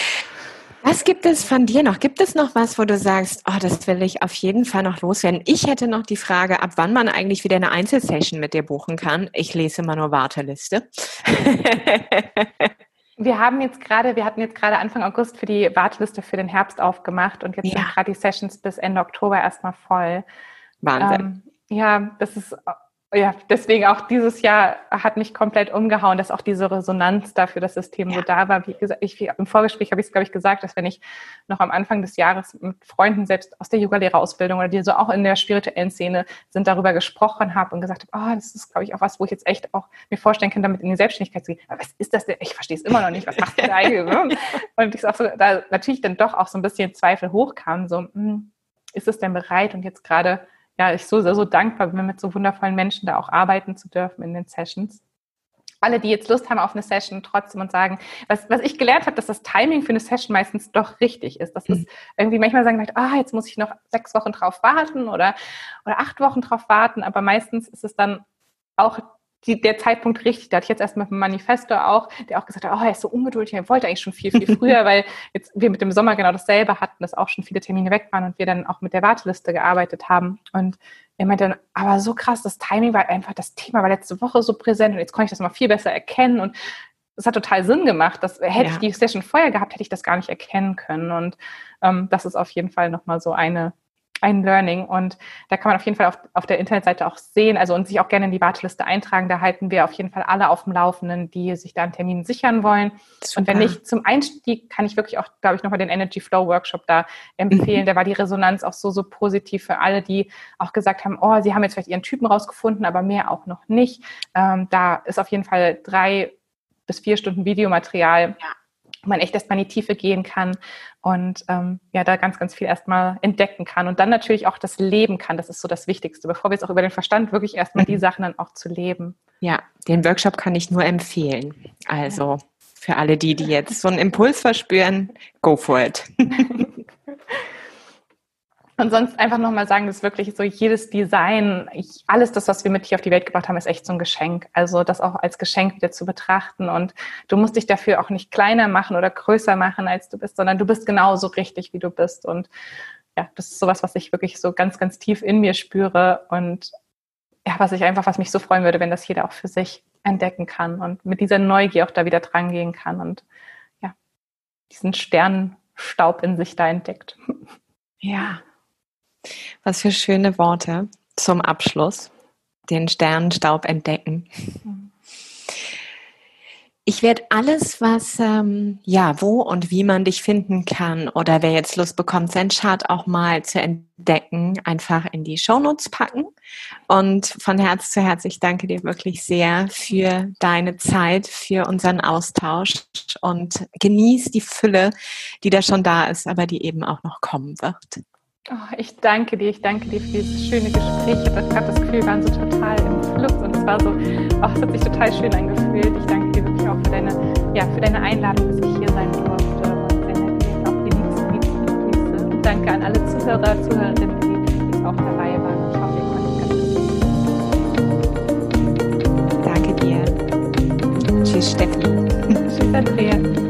Was gibt es von dir noch? Gibt es noch was, wo du sagst, oh, das will ich auf jeden Fall noch loswerden? Ich hätte noch die Frage, ab wann man eigentlich wieder eine Einzelsession mit dir buchen kann. Ich lese immer nur Warteliste. Wir haben jetzt gerade, wir hatten jetzt gerade Anfang August für die Warteliste für den Herbst aufgemacht und jetzt ja. sind gerade die Sessions bis Ende Oktober erstmal voll. Wahnsinn. Ähm, ja, das ist ja, deswegen auch dieses Jahr hat mich komplett umgehauen, dass auch diese Resonanz dafür das System ja. so da war. Wie gesagt, ich, im Vorgespräch habe ich es, glaube ich, gesagt, dass wenn ich noch am Anfang des Jahres mit Freunden selbst aus der Yoga-Lehrerausbildung oder die so auch in der spirituellen Szene sind, darüber gesprochen habe und gesagt habe, oh, das ist, glaube ich, auch was, wo ich jetzt echt auch mir vorstellen kann, damit in die Selbstständigkeit zu gehen. Aber was ist das denn? Ich verstehe es immer noch nicht. Was macht du da eigentlich? und ich auch so, da natürlich dann doch auch so ein bisschen Zweifel hochkam, so, hm, ist es denn bereit? Und jetzt gerade ja, ich so, so dankbar bin, mit so wundervollen Menschen da auch arbeiten zu dürfen in den Sessions. Alle, die jetzt Lust haben auf eine Session trotzdem und sagen, was, was ich gelernt habe, dass das Timing für eine Session meistens doch richtig ist. Das mhm. ist irgendwie manchmal sagen, ah, jetzt muss ich noch sechs Wochen drauf warten oder, oder acht Wochen drauf warten, aber meistens ist es dann auch die, der Zeitpunkt richtig. Da hatte ich jetzt erst mit dem Manifesto auch, der auch gesagt hat, oh, er ist so ungeduldig, er wollte eigentlich schon viel, viel früher, weil jetzt wir mit dem Sommer genau dasselbe hatten, dass auch schon viele Termine weg waren und wir dann auch mit der Warteliste gearbeitet haben. Und er meinte dann, aber so krass, das Timing war einfach, das Thema war letzte Woche so präsent und jetzt konnte ich das mal viel besser erkennen und es hat total Sinn gemacht. Dass, hätte ja. ich die Session vorher gehabt, hätte ich das gar nicht erkennen können. Und ähm, das ist auf jeden Fall nochmal so eine ein Learning und da kann man auf jeden Fall auf, auf der Internetseite auch sehen, also und sich auch gerne in die Warteliste eintragen. Da halten wir auf jeden Fall alle auf dem Laufenden, die sich da einen Termin sichern wollen. Super. Und wenn nicht zum Einstieg, kann ich wirklich auch, glaube ich, nochmal den Energy Flow Workshop da empfehlen. Mhm. Da war die Resonanz auch so, so positiv für alle, die auch gesagt haben, oh, sie haben jetzt vielleicht ihren Typen rausgefunden, aber mehr auch noch nicht. Ähm, da ist auf jeden Fall drei bis vier Stunden Videomaterial. Ja man echt erstmal in die Tiefe gehen kann und ähm, ja, da ganz, ganz viel erstmal entdecken kann und dann natürlich auch das Leben kann. Das ist so das Wichtigste, bevor wir jetzt auch über den Verstand wirklich erstmal die mhm. Sachen dann auch zu leben. Ja, den Workshop kann ich nur empfehlen. Also für alle die, die jetzt so einen Impuls verspüren, go for it. Und sonst einfach nochmal sagen, dass wirklich so jedes Design, ich, alles das, was wir mit hier auf die Welt gebracht haben, ist echt so ein Geschenk. Also das auch als Geschenk wieder zu betrachten. Und du musst dich dafür auch nicht kleiner machen oder größer machen, als du bist, sondern du bist genauso richtig, wie du bist. Und ja, das ist sowas, was ich wirklich so ganz, ganz tief in mir spüre und ja, was ich einfach, was mich so freuen würde, wenn das jeder auch für sich entdecken kann und mit dieser Neugier auch da wieder dran gehen kann und ja, diesen Sternenstaub in sich da entdeckt. Ja, was für schöne Worte zum Abschluss. Den Sternenstaub entdecken. Ich werde alles, was, ähm, ja, wo und wie man dich finden kann oder wer jetzt Lust bekommt, sein Chart auch mal zu entdecken, einfach in die Shownotes packen. Und von Herz zu Herz, ich danke dir wirklich sehr für deine Zeit, für unseren Austausch und genieß die Fülle, die da schon da ist, aber die eben auch noch kommen wird. Oh, ich danke dir, ich danke dir für dieses schöne Gespräch. Ich habe das Gefühl, wir waren so total im Fluss und es war so, oh, es hat sich total schön angefühlt. Ich danke dir wirklich auch für deine, ja, für deine Einladung, dass ich hier sein durfte und deine Ideen auch die liebsten, Meetings genieße. Und danke an alle Zuhörer, Zuhörerinnen, die jetzt auch dabei waren. Ich hoffe, ihr konntet ganz viel. Danke dir. Tschüss, Steffi. Tschüss, Andrea.